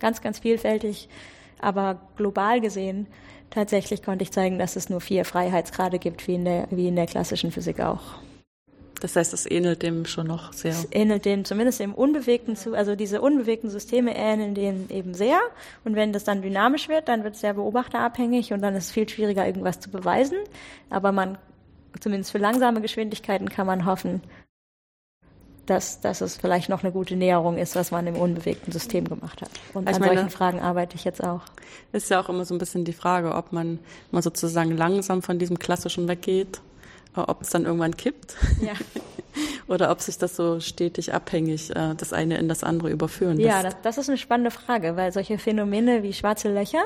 ganz, ganz vielfältig. Aber global gesehen, tatsächlich konnte ich zeigen, dass es nur vier Freiheitsgrade gibt, wie in der, wie in der klassischen Physik auch. Das heißt, es ähnelt dem schon noch sehr. Es ähnelt dem zumindest im unbewegten, also diese unbewegten Systeme ähneln denen eben sehr. Und wenn das dann dynamisch wird, dann wird es sehr beobachterabhängig und dann ist es viel schwieriger, irgendwas zu beweisen. Aber man, zumindest für langsame Geschwindigkeiten kann man hoffen, dass, dass es vielleicht noch eine gute Näherung ist, was man im unbewegten System gemacht hat. Und ich an meine, solchen Fragen arbeite ich jetzt auch. Ist ja auch immer so ein bisschen die Frage, ob man mal sozusagen langsam von diesem Klassischen weggeht ob es dann irgendwann kippt ja. [laughs] oder ob sich das so stetig abhängig äh, das eine in das andere überführen lässt. Ja, das, das ist eine spannende Frage, weil solche Phänomene wie schwarze Löcher,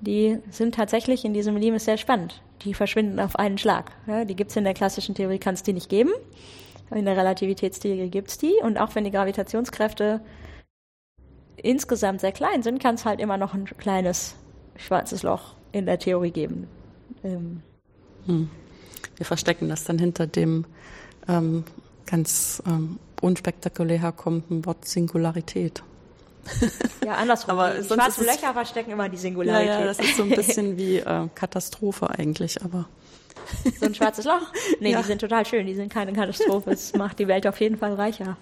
die sind tatsächlich in diesem Limes sehr spannend. Die verschwinden auf einen Schlag. Ja, die gibt es in der klassischen Theorie, kann es die nicht geben. In der Relativitätstheorie gibt es die. Und auch wenn die Gravitationskräfte insgesamt sehr klein sind, kann es halt immer noch ein kleines schwarzes Loch in der Theorie geben. Ähm, hm wir verstecken das dann hinter dem ähm, ganz ähm, unspektakulär herkommenden Wort Singularität. Ja, andersrum. [laughs] aber die schwarzen Löcher verstecken immer die Singularität. Ja, ja, das ist so ein bisschen [laughs] wie äh, Katastrophe eigentlich, aber. So ein schwarzes Loch? Nee, [laughs] ja. die sind total schön, die sind keine Katastrophe. Es macht die Welt auf jeden Fall reicher.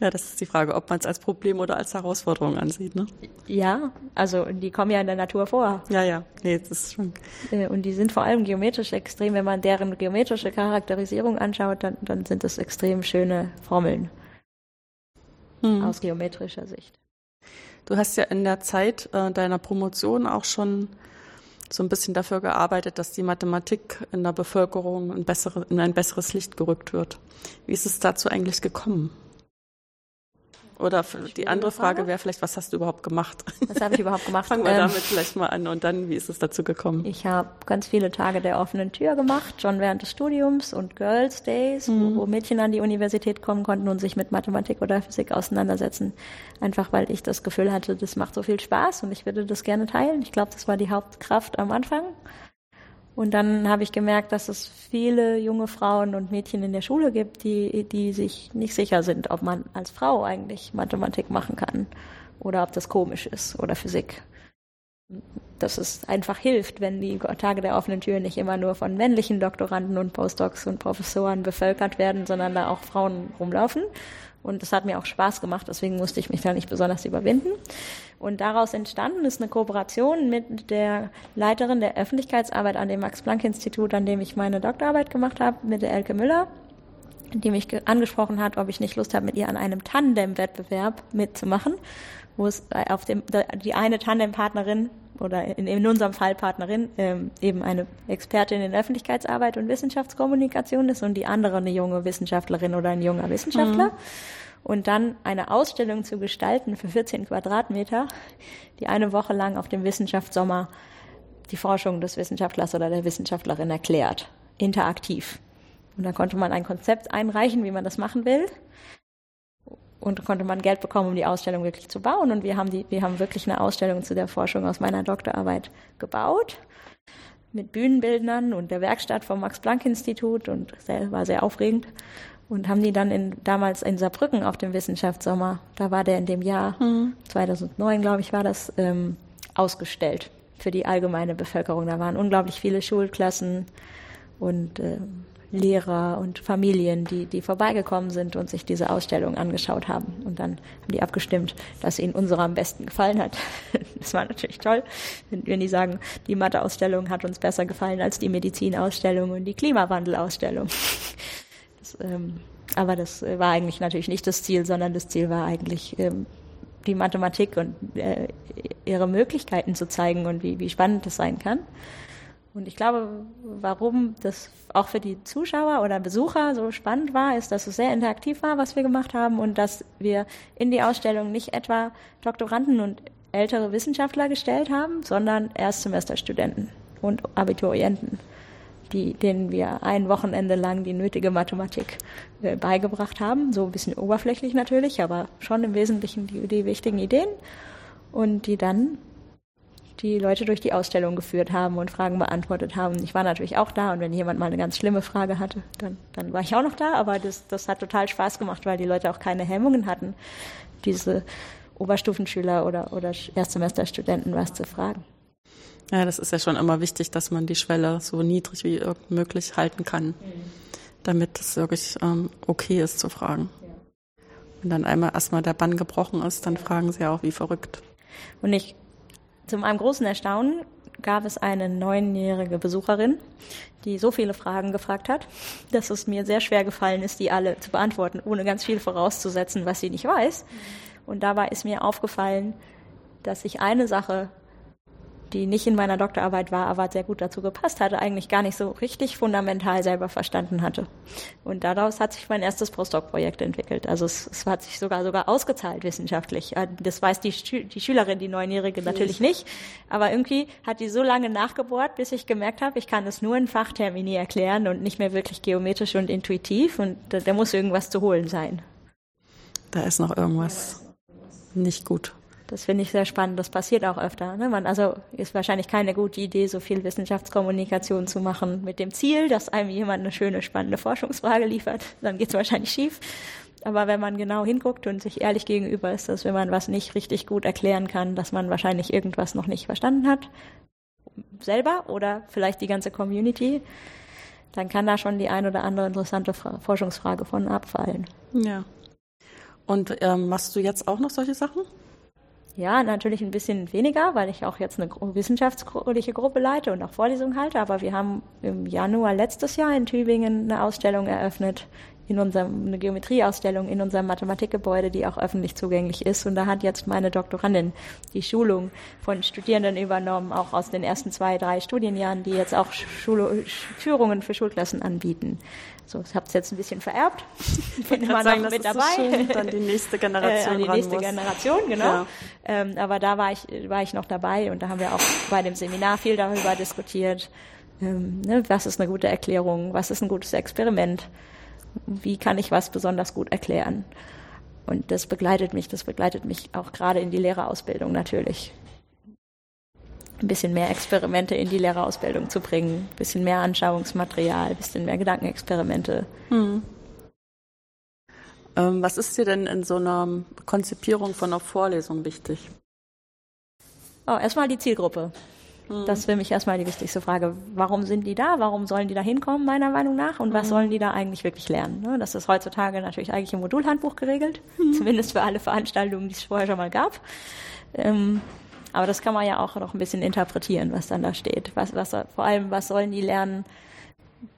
Ja, das ist die Frage, ob man es als Problem oder als Herausforderung ansieht, ne? Ja, also die kommen ja in der Natur vor. Ja, ja, nee, das ist schon. Äh, und die sind vor allem geometrisch extrem. Wenn man deren geometrische Charakterisierung anschaut, dann, dann sind das extrem schöne Formeln hm. aus geometrischer Sicht. Du hast ja in der Zeit äh, deiner Promotion auch schon so ein bisschen dafür gearbeitet, dass die Mathematik in der Bevölkerung in, bessere, in ein besseres Licht gerückt wird. Wie ist es dazu eigentlich gekommen? Oder die andere Frage wäre vielleicht, was hast du überhaupt gemacht? Was habe ich überhaupt gemacht? [laughs] Fangen wir ähm, damit vielleicht mal an und dann, wie ist es dazu gekommen? Ich habe ganz viele Tage der offenen Tür gemacht, schon während des Studiums und Girls Days, mhm. wo, wo, Mädchen an die Universität kommen konnten und sich mit Mathematik oder Physik auseinandersetzen. Einfach weil ich das Gefühl hatte, das macht so viel Spaß und ich würde das gerne teilen. Ich glaube, das war die Hauptkraft am Anfang. Und dann habe ich gemerkt, dass es viele junge Frauen und Mädchen in der Schule gibt, die, die sich nicht sicher sind, ob man als Frau eigentlich Mathematik machen kann oder ob das komisch ist oder Physik. Dass es einfach hilft, wenn die Tage der offenen Tür nicht immer nur von männlichen Doktoranden und Postdocs und Professoren bevölkert werden, sondern da auch Frauen rumlaufen und das hat mir auch Spaß gemacht, deswegen musste ich mich da nicht besonders überwinden. Und daraus entstanden ist eine Kooperation mit der Leiterin der Öffentlichkeitsarbeit an dem Max-Planck-Institut, an dem ich meine Doktorarbeit gemacht habe, mit der Elke Müller. die mich angesprochen hat, ob ich nicht Lust habe, mit ihr an einem Tandem-Wettbewerb mitzumachen, wo es auf dem, die eine Tandempartnerin oder in, in unserem Fall Partnerin ähm, eben eine Expertin in Öffentlichkeitsarbeit und Wissenschaftskommunikation ist und die andere eine junge Wissenschaftlerin oder ein junger Wissenschaftler. Mhm. Und dann eine Ausstellung zu gestalten für 14 Quadratmeter, die eine Woche lang auf dem Wissenschaftssommer die Forschung des Wissenschaftlers oder der Wissenschaftlerin erklärt, interaktiv. Und dann konnte man ein Konzept einreichen, wie man das machen will. Und konnte man Geld bekommen, um die Ausstellung wirklich zu bauen. Und wir haben, die, wir haben wirklich eine Ausstellung zu der Forschung aus meiner Doktorarbeit gebaut. Mit Bühnenbildnern und der Werkstatt vom Max-Planck-Institut und war sehr aufregend. Und haben die dann in, damals in Saarbrücken auf dem Wissenschaftssommer, da war der in dem Jahr, mhm. 2009 glaube ich war das, ähm, ausgestellt für die allgemeine Bevölkerung. Da waren unglaublich viele Schulklassen und ähm, Lehrer und Familien, die, die vorbeigekommen sind und sich diese Ausstellung angeschaut haben. Und dann haben die abgestimmt, dass ihnen unsere am besten gefallen hat. [laughs] Das war natürlich toll, wenn, wenn die sagen, die Matheausstellung hat uns besser gefallen als die Medizinausstellung und die Klimawandelausstellung. [laughs] Ähm, aber das war eigentlich natürlich nicht das Ziel, sondern das Ziel war eigentlich, ähm, die Mathematik und äh, ihre Möglichkeiten zu zeigen und wie, wie spannend das sein kann. Und ich glaube, warum das auch für die Zuschauer oder Besucher so spannend war, ist, dass es sehr interaktiv war, was wir gemacht haben und dass wir in die Ausstellung nicht etwa Doktoranden und ältere Wissenschaftler gestellt haben, sondern Erstsemesterstudenten und Abiturienten, die, denen wir ein Wochenende lang die nötige Mathematik äh, beigebracht haben. So ein bisschen oberflächlich natürlich, aber schon im Wesentlichen die, die wichtigen Ideen und die dann die Leute durch die Ausstellung geführt haben und Fragen beantwortet haben. Ich war natürlich auch da und wenn jemand mal eine ganz schlimme Frage hatte, dann, dann war ich auch noch da, aber das, das hat total Spaß gemacht, weil die Leute auch keine Hemmungen hatten, diese Oberstufenschüler oder, oder Erstsemesterstudenten was zu fragen. Ja, das ist ja schon immer wichtig, dass man die Schwelle so niedrig wie irgend möglich halten kann, damit es wirklich ähm, okay ist zu fragen. Ja. Wenn dann einmal erstmal der Bann gebrochen ist, dann fragen sie auch wie verrückt. Und ich zu meinem großen Erstaunen gab es eine neunjährige Besucherin, die so viele Fragen gefragt hat, dass es mir sehr schwer gefallen ist, die alle zu beantworten, ohne ganz viel vorauszusetzen, was sie nicht weiß. Und dabei ist mir aufgefallen, dass ich eine Sache die nicht in meiner Doktorarbeit war, aber sehr gut dazu gepasst hatte, eigentlich gar nicht so richtig fundamental selber verstanden hatte. Und daraus hat sich mein erstes Postdoc-Projekt entwickelt. Also es, es, hat sich sogar sogar ausgezahlt wissenschaftlich. Äh, das weiß die, die Schülerin, die Neunjährige natürlich nicht. Aber irgendwie hat die so lange nachgebohrt, bis ich gemerkt habe, ich kann es nur in Fachtermini erklären und nicht mehr wirklich geometrisch und intuitiv. Und da, da muss irgendwas zu holen sein. Da ist noch irgendwas nicht gut. Das finde ich sehr spannend. Das passiert auch öfter. Ne? Man, also ist wahrscheinlich keine gute Idee, so viel Wissenschaftskommunikation zu machen mit dem Ziel, dass einem jemand eine schöne, spannende Forschungsfrage liefert. Dann geht es wahrscheinlich schief. Aber wenn man genau hinguckt und sich ehrlich gegenüber ist, dass wenn man was nicht richtig gut erklären kann, dass man wahrscheinlich irgendwas noch nicht verstanden hat, selber oder vielleicht die ganze Community, dann kann da schon die ein oder andere interessante Fra Forschungsfrage von abfallen. Ja. Und ähm, machst du jetzt auch noch solche Sachen? Ja, natürlich ein bisschen weniger, weil ich auch jetzt eine wissenschaftliche Gruppe leite und auch Vorlesungen halte. Aber wir haben im Januar letztes Jahr in Tübingen eine Ausstellung eröffnet, in unserem, eine Geometrieausstellung in unserem Mathematikgebäude, die auch öffentlich zugänglich ist. Und da hat jetzt meine Doktorandin die Schulung von Studierenden übernommen, auch aus den ersten zwei, drei Studienjahren, die jetzt auch Schul Führungen für Schulklassen anbieten. So, ich habe es jetzt ein bisschen vererbt. Ich [laughs] bin immer sagen, noch mit dabei. So schön, dann die nächste [laughs] Generation. äh, die nächste muss. Generation, genau. Ja. Ähm, aber da war ich, war ich noch dabei und da haben wir auch bei dem Seminar viel darüber diskutiert. Ähm, ne, was ist eine gute Erklärung? Was ist ein gutes Experiment? Wie kann ich was besonders gut erklären. Und das begleitet mich, das begleitet mich auch gerade in die Lehrerausbildung natürlich. Ein bisschen mehr Experimente in die Lehrerausbildung zu bringen, ein bisschen mehr Anschauungsmaterial, ein bisschen mehr Gedankenexperimente. Hm. Ähm, was ist dir denn in so einer Konzipierung von einer Vorlesung wichtig? Oh, erstmal die Zielgruppe. Das ist für mich erstmal die wichtigste Frage. Warum sind die da? Warum sollen die da hinkommen, meiner Meinung nach? Und was mhm. sollen die da eigentlich wirklich lernen? Ne, das ist heutzutage natürlich eigentlich im Modulhandbuch geregelt, mhm. zumindest für alle Veranstaltungen, die es vorher schon mal gab. Ähm, aber das kann man ja auch noch ein bisschen interpretieren, was dann da steht. Was, was, vor allem, was sollen die lernen?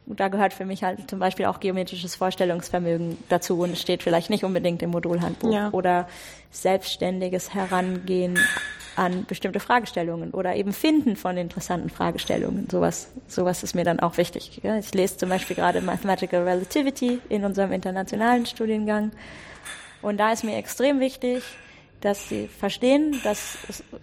Da gehört für mich halt zum Beispiel auch geometrisches Vorstellungsvermögen dazu und es steht vielleicht nicht unbedingt im Modulhandbuch. Ja. Oder selbstständiges Herangehen an bestimmte Fragestellungen oder eben Finden von interessanten Fragestellungen. Sowas, sowas ist mir dann auch wichtig. Ich lese zum Beispiel gerade Mathematical Relativity in unserem internationalen Studiengang. Und da ist mir extrem wichtig, dass sie verstehen, dass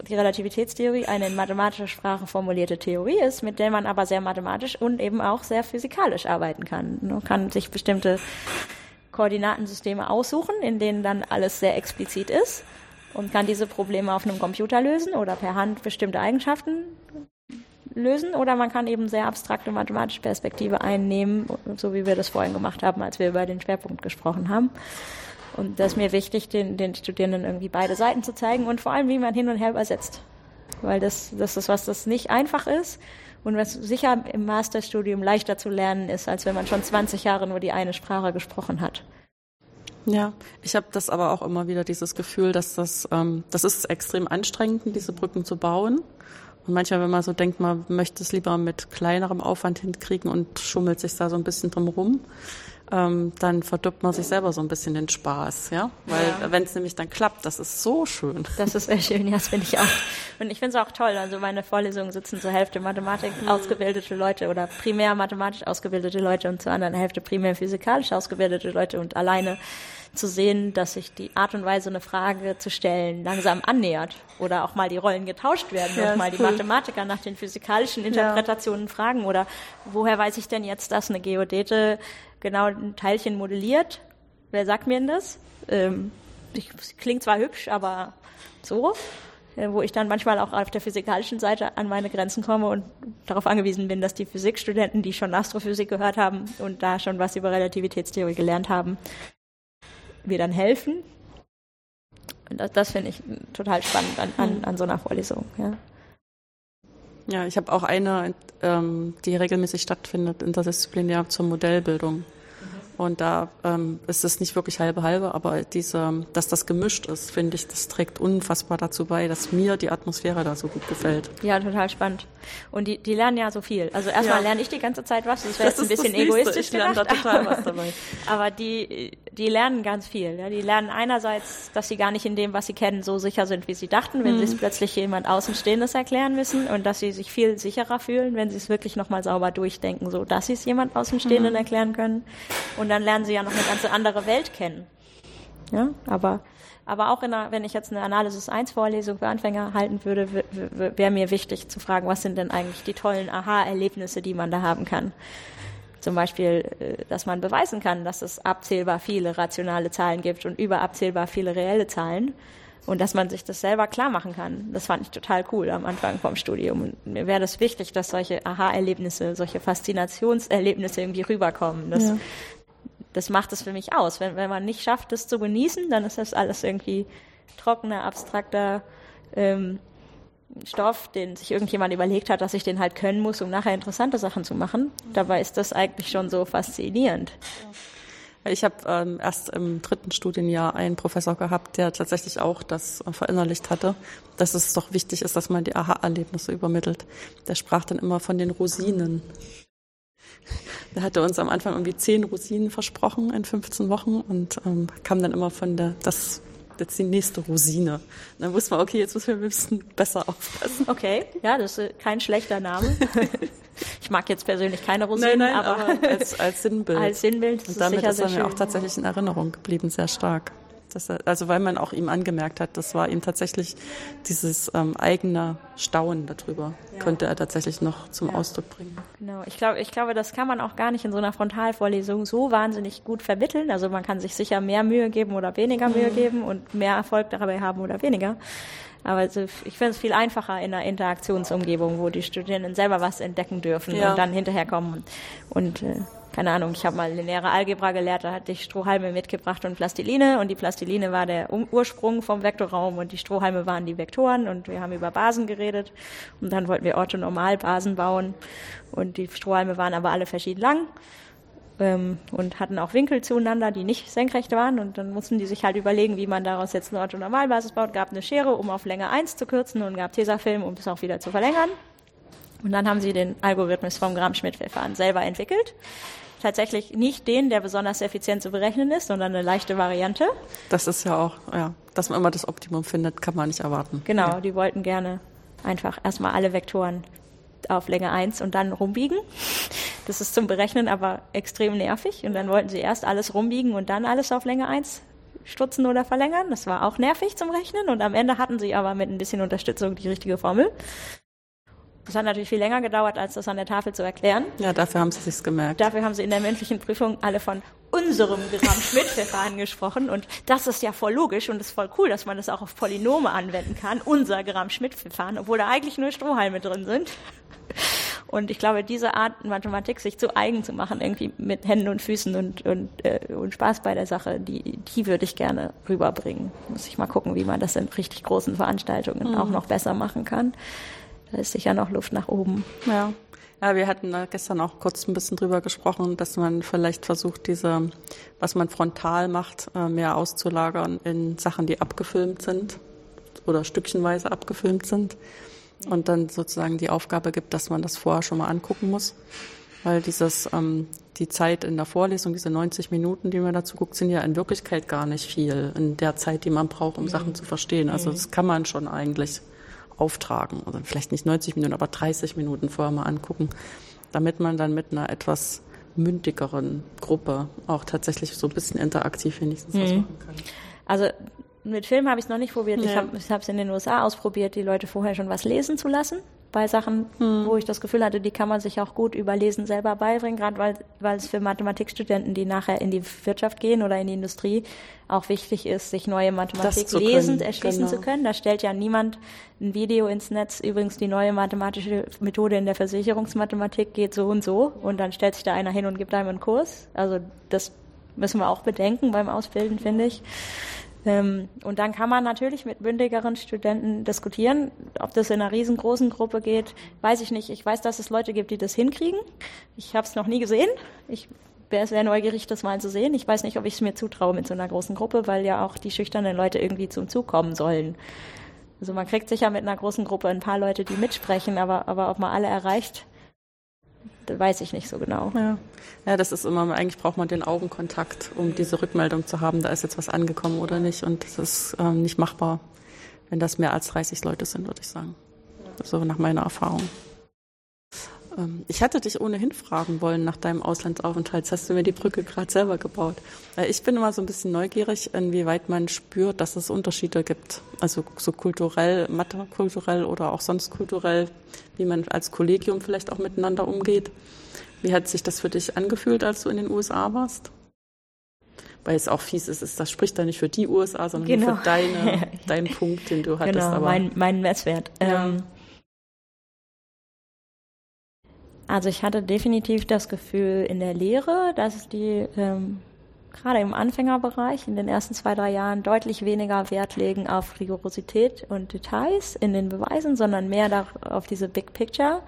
die Relativitätstheorie eine in mathematischer Sprache formulierte Theorie ist, mit der man aber sehr mathematisch und eben auch sehr physikalisch arbeiten kann. Man kann sich bestimmte Koordinatensysteme aussuchen, in denen dann alles sehr explizit ist und kann diese Probleme auf einem Computer lösen oder per Hand bestimmte Eigenschaften lösen oder man kann eben sehr abstrakte mathematische Perspektive einnehmen, so wie wir das vorhin gemacht haben, als wir über den Schwerpunkt gesprochen haben. Und das ist mir wichtig, den, den Studierenden irgendwie beide Seiten zu zeigen und vor allem, wie man hin und her übersetzt. Weil das, das ist was, das nicht einfach ist und was sicher im Masterstudium leichter zu lernen ist, als wenn man schon 20 Jahre nur die eine Sprache gesprochen hat. Ja, ich habe das aber auch immer wieder dieses Gefühl, dass das, ähm, das ist extrem anstrengend, diese Brücken zu bauen. Und manchmal, wenn man so denkt, man möchte es lieber mit kleinerem Aufwand hinkriegen und schummelt sich da so ein bisschen drum rum, ähm, dann verdirbt man sich selber so ein bisschen den Spaß, ja. Weil ja. wenn es nämlich dann klappt, das ist so schön. Das ist sehr schön, ja, das finde ich auch. Und ich finde es auch toll. Also meine Vorlesungen sitzen zur Hälfte Mathematik mhm. ausgebildete Leute oder primär mathematisch ausgebildete Leute und zur anderen Hälfte primär physikalisch ausgebildete Leute und alleine zu sehen, dass sich die Art und Weise, eine Frage zu stellen, langsam annähert oder auch mal die Rollen getauscht werden ja, und mal die cool. Mathematiker nach den physikalischen Interpretationen ja. fragen oder woher weiß ich denn jetzt, dass eine Geodete genau ein Teilchen modelliert? Wer sagt mir denn das? Ähm, ich, klingt zwar hübsch, aber so äh, wo ich dann manchmal auch auf der physikalischen Seite an meine Grenzen komme und darauf angewiesen bin, dass die Physikstudenten, die schon Astrophysik gehört haben und da schon was über Relativitätstheorie gelernt haben, mir dann helfen. Und das, das finde ich total spannend an, an, an so einer Vorlesung. Ja. Ja, ich habe auch eine, ähm, die regelmäßig stattfindet, interdisziplinär zur Modellbildung. Und da ähm, ist es nicht wirklich halbe halbe, aber diese, dass das gemischt ist, finde ich, das trägt unfassbar dazu bei, dass mir die Atmosphäre da so gut gefällt. Ja, total spannend. Und die, die lernen ja so viel. Also erstmal ja. lerne ich die ganze Zeit was. Das wäre jetzt ein bisschen egoistisch ich gedacht. Da total was dabei. [laughs] aber die, die lernen ganz viel. Ja. Die lernen einerseits, dass sie gar nicht in dem, was sie kennen, so sicher sind, wie sie dachten, wenn mhm. sie es plötzlich jemand Außenstehendes erklären müssen und dass sie sich viel sicherer fühlen, wenn sie es wirklich nochmal sauber durchdenken, so dass sie es jemand Außenstehenden mhm. erklären können. Und dann lernen sie ja noch eine ganz andere Welt kennen. Ja, aber, aber auch einer, wenn ich jetzt eine Analysis 1 Vorlesung für Anfänger halten würde, wäre mir wichtig zu fragen, was sind denn eigentlich die tollen Aha-Erlebnisse, die man da haben kann. Zum Beispiel, äh, dass man beweisen kann, dass es abzählbar viele rationale Zahlen gibt und überabzählbar viele reelle Zahlen und dass man sich das selber klar machen kann. Das fand ich total cool am Anfang vom Studium. Und mir wäre das wichtig, dass solche Aha-Erlebnisse, solche Faszinationserlebnisse irgendwie rüberkommen. Das, ja das macht es für mich aus. Wenn, wenn man nicht schafft, das zu genießen, dann ist das alles irgendwie trockener, abstrakter ähm, Stoff, den sich irgendjemand überlegt hat, dass ich den halt können muss, um nachher interessante Sachen zu machen. Dabei ist das eigentlich schon so faszinierend. Ich habe ähm, erst im dritten Studienjahr einen Professor gehabt, der tatsächlich auch das äh, verinnerlicht hatte, dass es doch wichtig ist, dass man die Aha-Erlebnisse übermittelt. Der sprach dann immer von den Rosinen. Der hatte uns am Anfang irgendwie zehn Rosinen versprochen in 15 Wochen und ähm, kam dann immer von der, das jetzt die nächste Rosine. Dann wusste man, okay, jetzt müssen wir ein bisschen besser aufpassen. Okay, ja, das ist kein schlechter Name. [laughs] ich mag jetzt persönlich keine Rosinen, nein, nein, aber, aber als, als Sinnbild. Als Sinnbild. Und damit ist er mir auch tatsächlich in Erinnerung geblieben, sehr stark. Er, also weil man auch ihm angemerkt hat, das war ihm tatsächlich dieses ähm, eigene Staunen darüber, ja. könnte er tatsächlich noch zum ja. Ausdruck bringen. Genau, ich glaube, ich glaube, das kann man auch gar nicht in so einer Frontalvorlesung so wahnsinnig gut vermitteln. Also man kann sich sicher mehr Mühe geben oder weniger Mühe mhm. geben und mehr Erfolg dabei haben oder weniger. Aber also ich finde es viel einfacher in einer Interaktionsumgebung, wo die Studierenden selber was entdecken dürfen ja. und dann hinterherkommen. Und, und äh, keine Ahnung, ich habe mal lineare Algebra gelehrt, da hatte ich Strohhalme mitgebracht und Plastiline. Und die Plastiline war der Ursprung vom Vektorraum und die Strohhalme waren die Vektoren. Und wir haben über Basen geredet. Und dann wollten wir Orthonormalbasen bauen. Und die Strohhalme waren aber alle verschieden lang ähm, und hatten auch Winkel zueinander, die nicht senkrecht waren und dann mussten die sich halt überlegen, wie man daraus jetzt eine Orthonormalbasis baut, gab eine Schere, um auf Länge 1 zu kürzen und gab Tesafilm, um das auch wieder zu verlängern Und dann haben sie den Algorithmus vom Gram-Schmidt-Verfahren selber entwickelt. Tatsächlich nicht den, der besonders effizient zu berechnen ist, sondern eine leichte Variante. Das ist ja auch, ja, dass man immer das Optimum findet, kann man nicht erwarten. Genau, ja. die wollten gerne einfach erstmal alle Vektoren auf Länge 1 und dann rumbiegen. Das ist zum Berechnen aber extrem nervig. Und dann wollten sie erst alles rumbiegen und dann alles auf Länge 1 stutzen oder verlängern. Das war auch nervig zum Rechnen. Und am Ende hatten sie aber mit ein bisschen Unterstützung die richtige Formel. Das hat natürlich viel länger gedauert, als das an der Tafel zu erklären. Ja, dafür haben sie sich's gemerkt. Dafür haben sie in der mündlichen Prüfung alle von unserem Gramm-Schmidt-Verfahren gesprochen. Und das ist ja voll logisch und ist voll cool, dass man das auch auf Polynome anwenden kann. Unser Gramm-Schmidt-Verfahren, obwohl da eigentlich nur Strohhalme drin sind. Und ich glaube, diese Art Mathematik sich zu eigen zu machen, irgendwie mit Händen und Füßen und, und, äh, und Spaß bei der Sache, die, die würde ich gerne rüberbringen. Muss ich mal gucken, wie man das in richtig großen Veranstaltungen mhm. auch noch besser machen kann. Da ist sicher noch Luft nach oben. Ja. Ja, wir hatten gestern auch kurz ein bisschen drüber gesprochen, dass man vielleicht versucht, diese, was man frontal macht, äh, mehr auszulagern in Sachen, die abgefilmt sind oder stückchenweise abgefilmt sind. Und dann sozusagen die Aufgabe gibt, dass man das vorher schon mal angucken muss. Weil dieses, ähm, die Zeit in der Vorlesung, diese 90 Minuten, die man dazu guckt, sind ja in Wirklichkeit gar nicht viel in der Zeit, die man braucht, um Sachen zu verstehen. Also das kann man schon eigentlich auftragen. Also vielleicht nicht 90 Minuten, aber 30 Minuten vorher mal angucken, damit man dann mit einer etwas mündigeren Gruppe auch tatsächlich so ein bisschen interaktiv wenigstens mhm. was machen kann. Also mit Film habe ich es noch nicht probiert. Ja. Ich habe es in den USA ausprobiert, die Leute vorher schon was lesen zu lassen bei Sachen, hm. wo ich das Gefühl hatte, die kann man sich auch gut überlesen selber beibringen, gerade weil, weil es für Mathematikstudenten, die nachher in die Wirtschaft gehen oder in die Industrie, auch wichtig ist, sich neue Mathematik lesend erschließen genau. zu können. Da stellt ja niemand ein Video ins Netz. Übrigens, die neue mathematische Methode in der Versicherungsmathematik geht so und so und dann stellt sich da einer hin und gibt einem einen Kurs. Also das müssen wir auch bedenken beim Ausbilden, finde ich. Ähm, und dann kann man natürlich mit bündigeren Studenten diskutieren. Ob das in einer riesengroßen Gruppe geht, weiß ich nicht. Ich weiß, dass es Leute gibt, die das hinkriegen. Ich habe es noch nie gesehen. Ich wäre sehr neugierig, das mal zu sehen. Ich weiß nicht, ob ich es mir zutraue mit so einer großen Gruppe, weil ja auch die schüchternen Leute irgendwie zum Zug kommen sollen. Also man kriegt sicher mit einer großen Gruppe ein paar Leute, die mitsprechen, aber, aber ob man alle erreicht, weiß ich nicht so genau. Ja. ja, das ist immer, eigentlich braucht man den Augenkontakt, um diese Rückmeldung zu haben, da ist jetzt was angekommen oder nicht. Und das ist ähm, nicht machbar, wenn das mehr als 30 Leute sind, würde ich sagen. So nach meiner Erfahrung. Ähm, ich hatte dich ohnehin fragen wollen nach deinem Auslandsaufenthalt. Jetzt hast du mir die Brücke gerade selber gebaut. Ich bin immer so ein bisschen neugierig, inwieweit man spürt, dass es Unterschiede gibt. Also so kulturell, mathe-kulturell oder auch sonst kulturell, wie man als Kollegium vielleicht auch miteinander umgeht. Wie hat sich das für dich angefühlt, als du in den USA warst? Weil es auch fies ist, das spricht da nicht für die USA, sondern genau. für deine, [laughs] deinen Punkt, den du hattest. Genau, aber, mein, mein Messwert. Ja. Ähm, Also ich hatte definitiv das Gefühl in der Lehre, dass die ähm, gerade im Anfängerbereich in den ersten zwei, drei Jahren deutlich weniger Wert legen auf Rigorosität und Details in den Beweisen, sondern mehr auf diese Big Picture,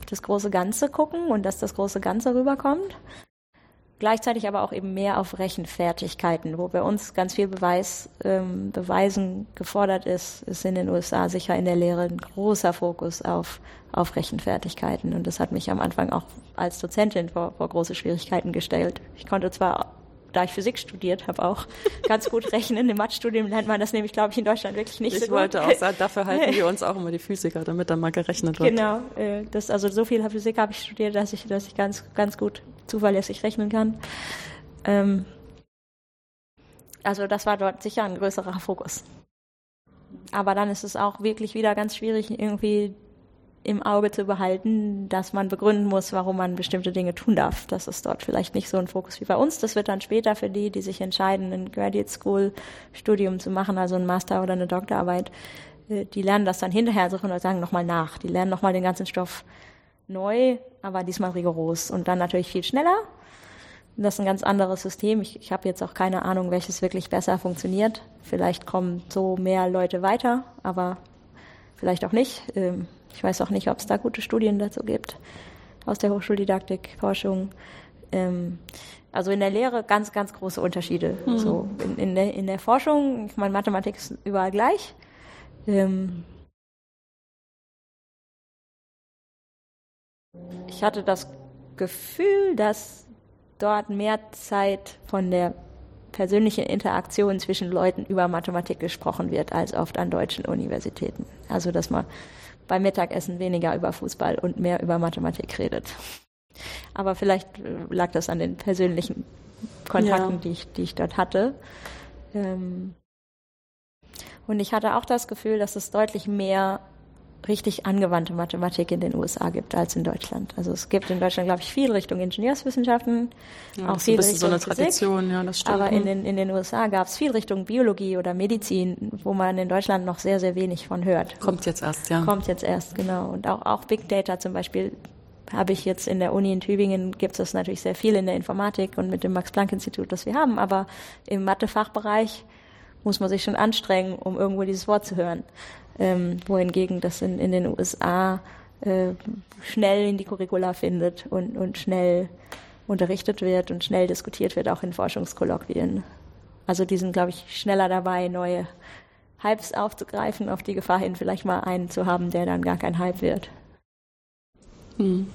auf das große Ganze gucken und dass das große Ganze rüberkommt. Gleichzeitig aber auch eben mehr auf Rechenfertigkeiten, wo bei uns ganz viel Beweis, ähm, Beweisen gefordert ist, ist in den USA sicher in der Lehre ein großer Fokus auf, auf Rechenfertigkeiten. Und das hat mich am Anfang auch als Dozentin vor, vor große Schwierigkeiten gestellt. Ich konnte zwar da ich Physik studiert habe, auch [laughs] ganz gut rechnen. Im Mathstudium lernt man das nämlich, glaube ich, in Deutschland wirklich nicht ich so gut. Ich wollte auch sagen, dafür [laughs] halten wir uns auch immer die Physiker, damit da mal gerechnet wird. Genau, äh, das, also so viel Physik habe ich studiert, dass ich, dass ich ganz, ganz gut zuverlässig rechnen kann. Ähm, also das war dort sicher ein größerer Fokus. Aber dann ist es auch wirklich wieder ganz schwierig, irgendwie im Auge zu behalten, dass man begründen muss, warum man bestimmte Dinge tun darf. Das ist dort vielleicht nicht so ein Fokus wie bei uns. Das wird dann später für die, die sich entscheiden, ein Graduate School Studium zu machen, also ein Master oder eine Doktorarbeit, äh, die lernen das dann hinterher suchen und sagen nochmal nach. Die lernen nochmal den ganzen Stoff neu, aber diesmal rigoros und dann natürlich viel schneller. Das ist ein ganz anderes System. Ich, ich habe jetzt auch keine Ahnung, welches wirklich besser funktioniert. Vielleicht kommen so mehr Leute weiter, aber vielleicht auch nicht. Ich weiß auch nicht, ob es da gute Studien dazu gibt aus der Hochschuldidaktik, Forschung. Ähm, also in der Lehre ganz, ganz große Unterschiede. Mhm. So in, in, der, in der Forschung, ich meine, Mathematik ist überall gleich. Ähm, Ich hatte das Gefühl, dass dort mehr Zeit von der persönlichen Interaktion zwischen Leuten über Mathematik gesprochen wird, als oft an deutschen Universitäten. Also, dass man beim Mittagessen weniger über Fußball und mehr über Mathematik redet. Aber vielleicht lag das an den persönlichen Kontakten, ja. die, ich, die ich dort hatte. Ähm und ich hatte auch das Gefühl, dass es deutlich mehr richtig angewandte Mathematik in den USA gibt als in Deutschland. Also es gibt in Deutschland, glaube ich, viel Richtung Ingenieurswissenschaften, ja, auch viel Richtung so eine Physik, Tradition, ja, das stimmt. Aber in den, in den USA gab es viel Richtung Biologie oder Medizin, wo man in Deutschland noch sehr, sehr wenig von hört. Kommt jetzt erst, ja. Kommt jetzt erst, genau. Und auch, auch Big Data zum Beispiel habe ich jetzt in der Uni in Tübingen, gibt es natürlich sehr viel in der Informatik und mit dem Max-Planck-Institut, das wir haben, aber im Mathefachbereich muss man sich schon anstrengen, um irgendwo dieses Wort zu hören ähm, wohingegen das in, in den USA äh, schnell in die Curricula findet und, und schnell unterrichtet wird und schnell diskutiert wird, auch in Forschungskolloquien. Also die sind, glaube ich, schneller dabei, neue Hypes aufzugreifen, auf die Gefahr hin, vielleicht mal einen zu haben, der dann gar kein Hype wird. Hm.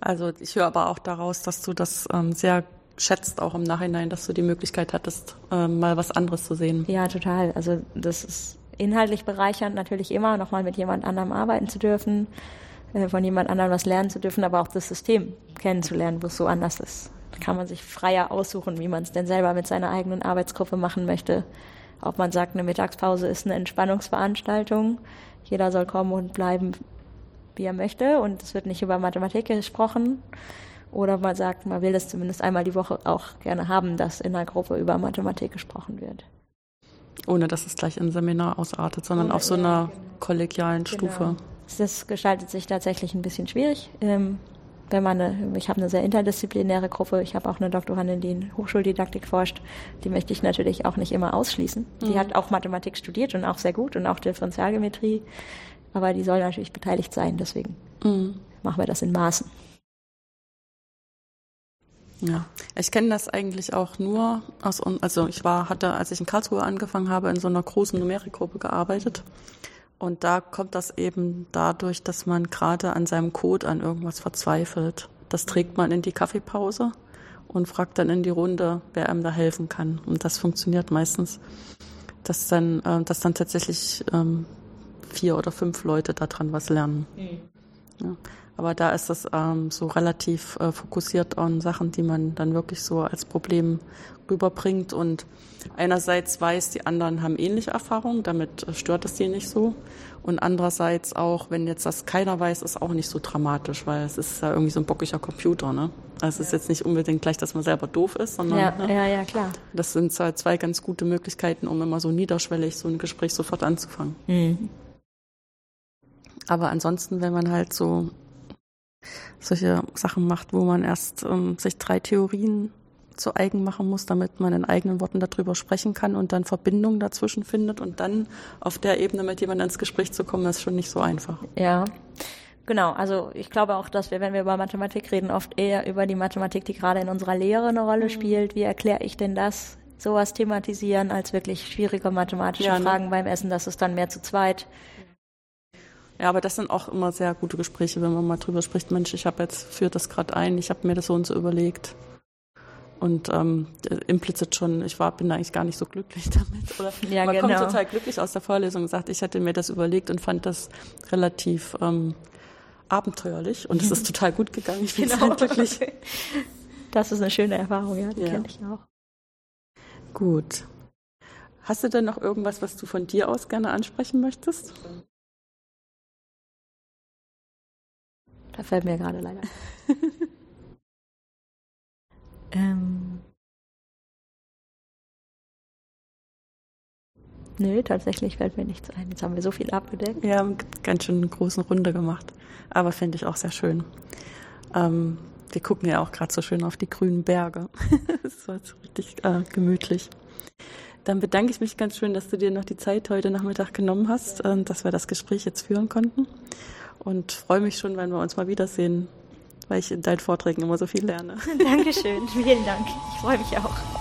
Also ich höre aber auch daraus, dass du das ähm, sehr schätzt, auch im Nachhinein, dass du die Möglichkeit hattest, ähm, mal was anderes zu sehen. Ja, total. Also das ist inhaltlich bereichernd natürlich immer, nochmal mit jemand anderem arbeiten zu dürfen, äh, von jemand anderem was lernen zu dürfen, aber auch das System kennenzulernen, wo es so anders ist. Da kann man sich freier aussuchen, wie man es denn selber mit seiner eigenen Arbeitsgruppe machen möchte. Ob man sagt, eine Mittagspause ist eine Entspannungsveranstaltung, jeder soll kommen und bleiben, wie er möchte und es wird nicht über Mathematik gesprochen. Oder man sagt, man will das zumindest einmal die Woche auch gerne haben, dass in einer Gruppe über Mathematik gesprochen wird. Ohne dass es gleich in ein Seminar ausartet, sondern Ohne, auf so einer genau. kollegialen genau. Stufe. Das gestaltet sich tatsächlich ein bisschen schwierig. Ähm, wenn man eine, ich habe eine sehr interdisziplinäre Gruppe, ich habe auch eine Doktorandin, die in Hochschuldidaktik forscht, die möchte ich natürlich auch nicht immer ausschließen. Die mhm. hat auch Mathematik studiert und auch sehr gut und auch Differentialgeometrie, aber die soll natürlich beteiligt sein, deswegen mhm. machen wir das in Maßen. Ja, ich kenne das eigentlich auch nur aus, also ich war, hatte, als ich in Karlsruhe angefangen habe, in so einer großen Numerikgruppe gearbeitet. Und da kommt das eben dadurch, dass man gerade an seinem Code an irgendwas verzweifelt. Das trägt man in die Kaffeepause und fragt dann in die Runde, wer einem da helfen kann. Und das funktioniert meistens, dass dann, äh, dass dann tatsächlich ähm, vier oder fünf Leute daran was lernen. Mhm. Ja. Aber da ist es ähm, so relativ äh, fokussiert an Sachen, die man dann wirklich so als Problem rüberbringt. Und einerseits weiß, die anderen haben ähnliche Erfahrungen, damit äh, stört es die nicht so. Und andererseits auch, wenn jetzt das keiner weiß, ist auch nicht so dramatisch, weil es ist ja irgendwie so ein bockiger Computer. Ne? Also es ist jetzt nicht unbedingt gleich, dass man selber doof ist, sondern ja, ne? ja, ja, klar. das sind zwei ganz gute Möglichkeiten, um immer so niederschwellig so ein Gespräch sofort anzufangen. Mhm. Aber ansonsten, wenn man halt so solche Sachen macht, wo man erst ähm, sich drei Theorien zu eigen machen muss, damit man in eigenen Worten darüber sprechen kann und dann Verbindungen dazwischen findet und dann auf der Ebene mit jemandem ins Gespräch zu kommen, ist schon nicht so einfach. Ja. Genau, also ich glaube auch, dass wir, wenn wir über Mathematik reden, oft eher über die Mathematik, die gerade in unserer Lehre eine Rolle mhm. spielt. Wie erkläre ich denn das? Sowas thematisieren als wirklich schwierige mathematische ja, ne? Fragen beim Essen. Das ist dann mehr zu zweit. Ja, aber das sind auch immer sehr gute Gespräche, wenn man mal drüber spricht. Mensch, ich habe jetzt führt das gerade ein, ich habe mir das so und so überlegt. Und ähm, implizit schon, ich war, bin eigentlich gar nicht so glücklich [laughs] damit. Oder ja, man genau. kommt total glücklich aus der Vorlesung und sagt, ich hätte mir das überlegt und fand das relativ ähm, abenteuerlich und es ist total gut gegangen. Ich bin genau. sehr glücklich. [laughs] Das ist eine schöne Erfahrung, ja, die ja. kenne ich auch. Gut. Hast du denn noch irgendwas, was du von dir aus gerne ansprechen möchtest? Da fällt mir gerade leider. [laughs] ähm. Nö, tatsächlich fällt mir nichts ein. Jetzt haben wir so viel abgedeckt. Ja, ganz schön eine große Runde gemacht. Aber finde ich auch sehr schön. Ähm, wir gucken ja auch gerade so schön auf die grünen Berge. [laughs] das war jetzt richtig äh, gemütlich. Dann bedanke ich mich ganz schön, dass du dir noch die Zeit heute Nachmittag genommen hast, äh, dass wir das Gespräch jetzt führen konnten und freue mich schon, wenn wir uns mal wiedersehen, weil ich in deinen Vorträgen immer so viel lerne. [laughs] Dankeschön, vielen Dank. Ich freue mich auch.